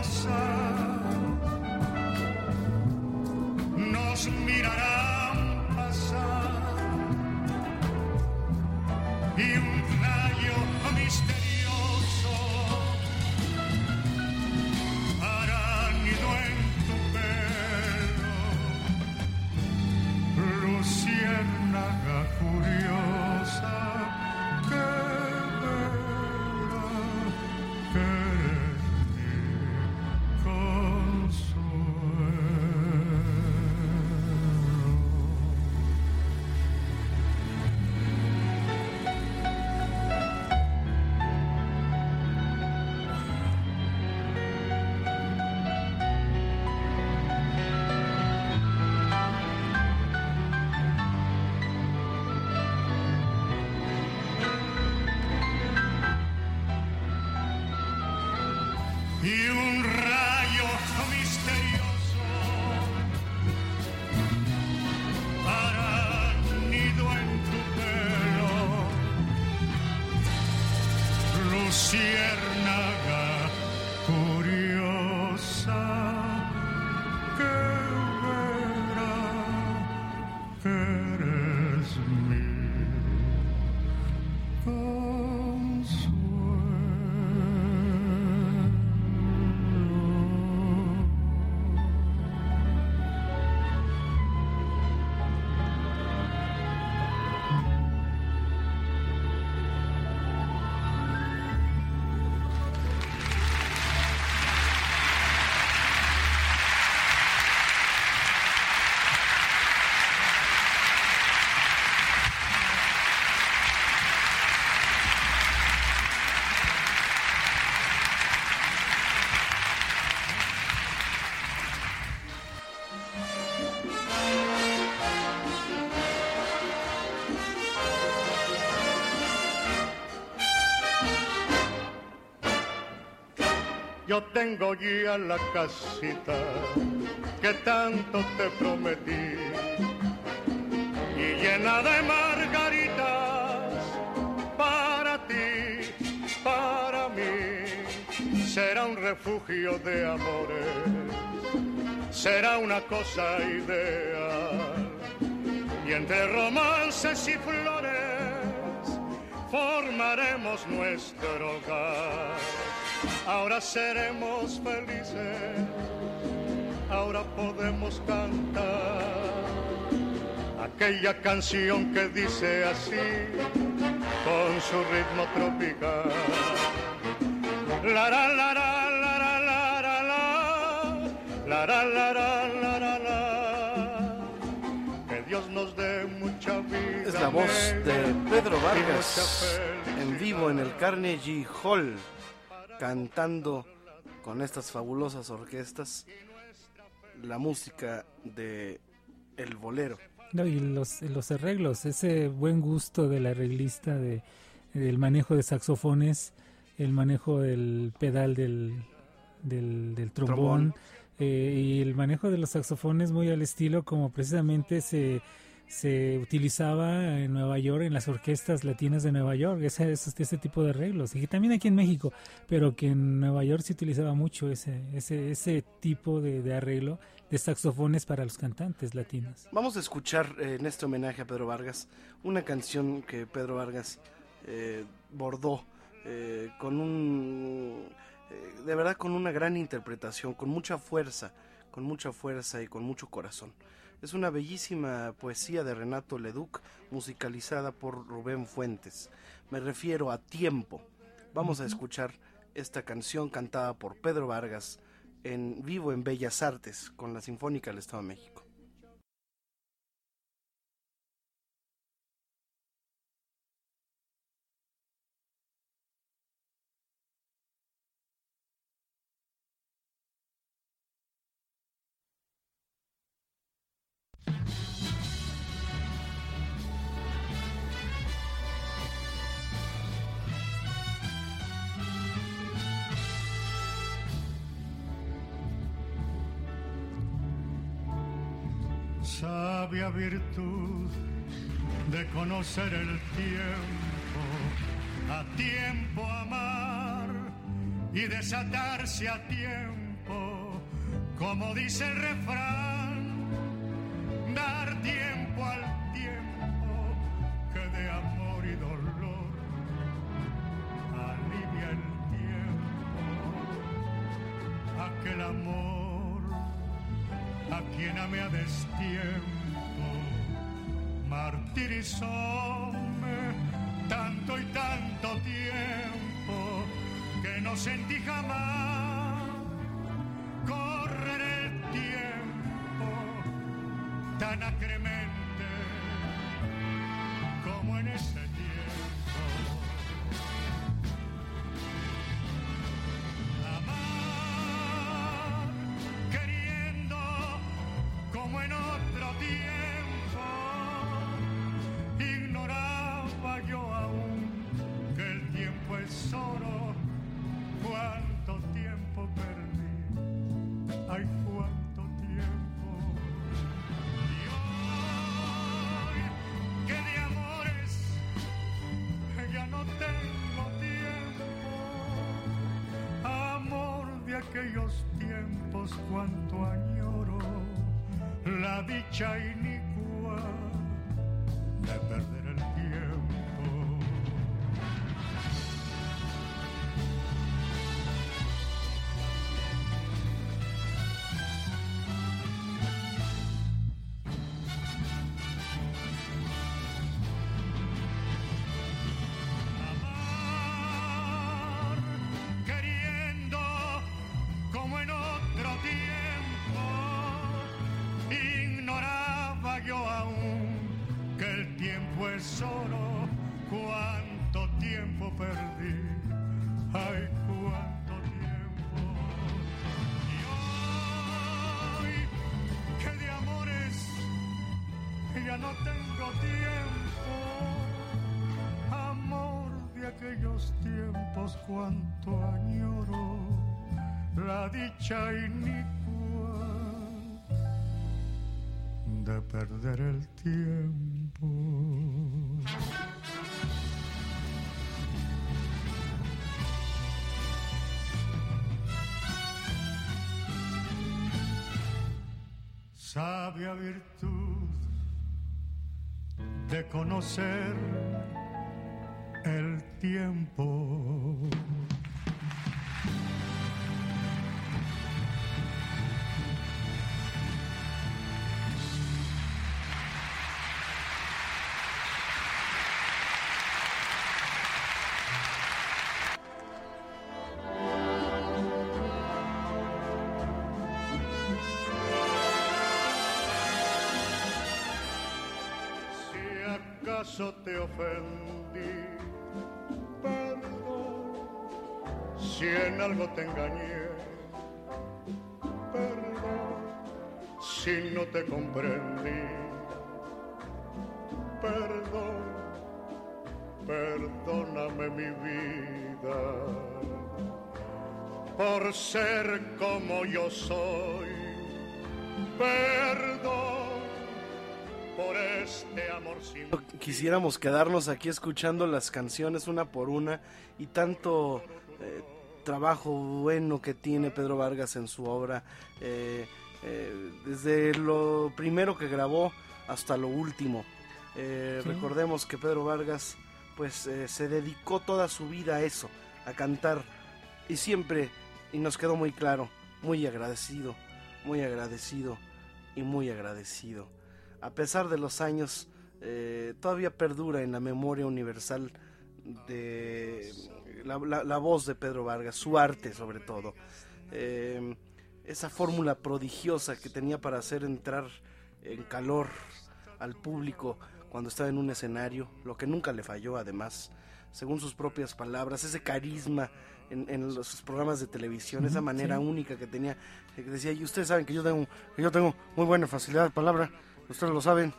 Speaker 3: tengo ya la casita que tanto te prometí y llena de margaritas para ti, para mí. Será un refugio de amores, será una cosa ideal. Y entre romances y flores formaremos nuestro hogar ahora seremos felices, ahora podemos cantar aquella canción que dice así, con su ritmo tropical. La la la la la la la la la la la la la la la que Dios nos dé mucha vida.
Speaker 2: Es la voz de Pedro Vargas en vivo en el Carnegie Hall cantando con estas fabulosas orquestas la música de el bolero.
Speaker 4: No, y los, los arreglos, ese buen gusto del arreglista de, del manejo de saxofones, el manejo del pedal del, del, trombón, eh, y el manejo de los saxofones muy al estilo como precisamente se se utilizaba en Nueva York, en las orquestas latinas de Nueva York, ese, ese, tipo de arreglos, y también aquí en México, pero que en Nueva York se utilizaba mucho ese, ese, ese tipo de, arreglo de saxofones para los cantantes latinos.
Speaker 2: Vamos a escuchar eh, en este homenaje a Pedro Vargas una canción que Pedro Vargas eh, bordó eh, con un, de verdad con una gran interpretación, con mucha fuerza, con mucha fuerza y con mucho corazón. Es una bellísima poesía de Renato Leduc, musicalizada por Rubén Fuentes. Me refiero a Tiempo. Vamos a escuchar esta canción cantada por Pedro Vargas en vivo en Bellas Artes con la Sinfónica del Estado de México.
Speaker 3: Sabia virtud de conocer el tiempo, a tiempo amar y desatarse a tiempo, como dice el refrán, dar tiempo al tiempo que de amor y dolor alivia el tiempo, aquel amor a quien amé a destiempo, martirizóme tanto y tanto tiempo que no sentí jamás correr el tiempo tan acremente cuánto añoro la dicha y tiempos, cuánto añoro la dicha inicua de perder el tiempo. Sabia virtud de conocer el tiempo. Si no te comprendí, perdón. Perdóname mi vida por ser como yo soy. Perdón por este amor sin
Speaker 2: Quisiéramos quedarnos aquí escuchando las canciones una por una y tanto eh, trabajo bueno que tiene Pedro Vargas en su obra, eh, eh, desde lo primero que grabó hasta lo último. Eh,
Speaker 4: Sí.
Speaker 2: Recordemos que Pedro Vargas pues eh, se dedicó toda su vida a eso, a cantar y siempre, y nos quedó muy claro, muy agradecido, muy agradecido y muy agradecido. A pesar de los años, todavía perdura en la memoria universal de la, la- la voz de Pedro Vargas, su arte sobre todo. Eh, esa fórmula prodigiosa que tenía para hacer entrar en calor al público cuando estaba en un escenario, lo que nunca le falló además, según sus propias palabras, ese carisma en, en los programas de televisión, esa manera
Speaker 4: sí.
Speaker 2: única que tenía, que decía, y ustedes saben que yo tengo, que yo tengo muy buena facilidad de palabra, ustedes lo saben,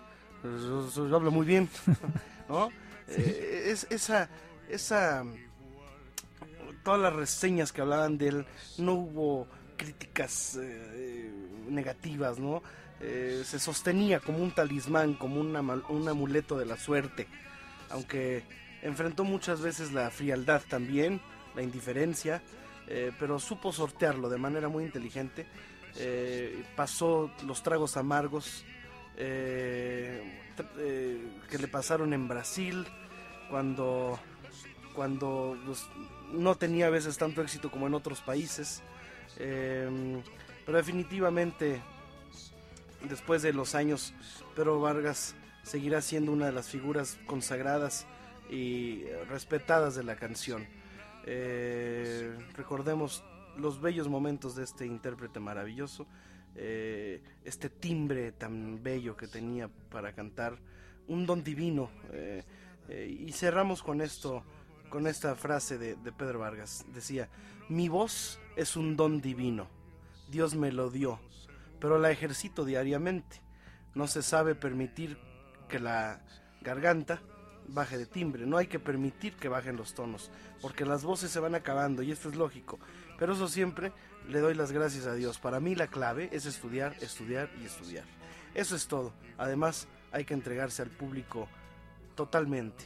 Speaker 2: yo, yo- yo hablo muy bien, ¿no? Eh, es, esa, esa, todas las reseñas que hablaban de él, no hubo críticas eh, negativas, ¿no? Eh, se sostenía como un talismán, como un amuleto de la suerte, aunque enfrentó muchas veces la frialdad también, la indiferencia, eh, pero supo sortearlo de manera muy inteligente. Eh, pasó los tragos amargos eh, eh, que le pasaron en Brasil, cuando, cuando pues, no tenía a veces tanto éxito como en otros países. Eh, pero definitivamente, después de los años, Pedro Vargas seguirá siendo una de las figuras consagradas y respetadas de la canción. Eh, recordemos los bellos momentos de este intérprete maravilloso, eh, este timbre tan bello que tenía para cantar, un don divino. eh, y cerramos con esto, con esta frase de, de Pedro Vargas. Decía, mi voz es un don divino, Dios me lo dio, pero la ejercito diariamente. No se sabe permitir que la garganta baje de timbre, no hay que permitir que bajen los tonos, porque las voces se van acabando y esto es lógico. Pero eso siempre le doy las gracias a Dios. Para mí la clave es estudiar, estudiar y estudiar. Eso es todo. Además, hay que entregarse al público totalmente.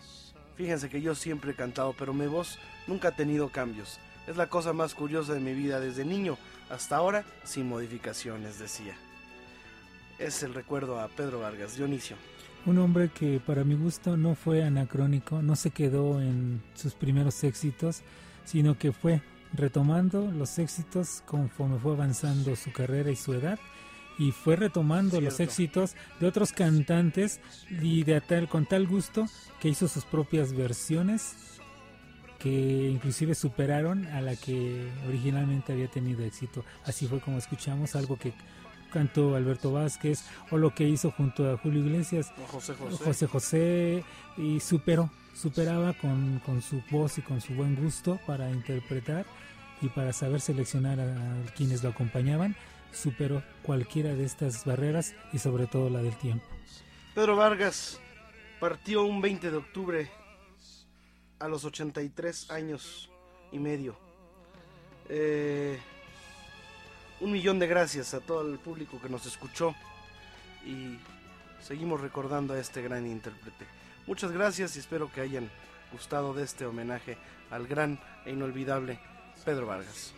Speaker 2: Fíjense que yo siempre he cantado, pero mi voz nunca ha tenido cambios. Es la cosa más curiosa de mi vida desde niño hasta ahora, sin modificaciones, decía. Es el recuerdo a Pedro Vargas, Dionisio.
Speaker 4: Un hombre que para mi gusto no fue anacrónico, no se quedó en sus primeros éxitos, sino que fue retomando los éxitos conforme fue avanzando su carrera y su edad y fue retomando los éxitos de otros cantantes y de tal con tal gusto que hizo sus propias versiones que inclusive superaron a la que originalmente había tenido éxito. Así fue como escuchamos algo que cantó Alberto Vázquez o lo que hizo junto a Julio Iglesias,
Speaker 2: José José.
Speaker 4: José José y superó, superaba con, con su voz y con su buen gusto para interpretar y para saber seleccionar a quienes lo acompañaban, superó cualquiera de estas barreras y sobre todo la del tiempo.
Speaker 2: Pedro Vargas partió un 20 de octubre a los 83 años y medio. Eh, un millón de gracias a todo el público que nos escuchó y seguimos recordando a este gran intérprete. Muchas gracias y espero que hayan gustado de este homenaje al gran e inolvidable Pedro Vargas.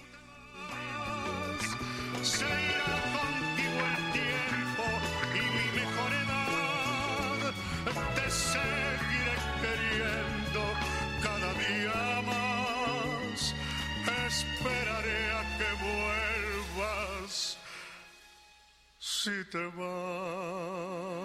Speaker 3: Te seguiré queriendo cada día más. Esperaré a que vuelvas si te vas.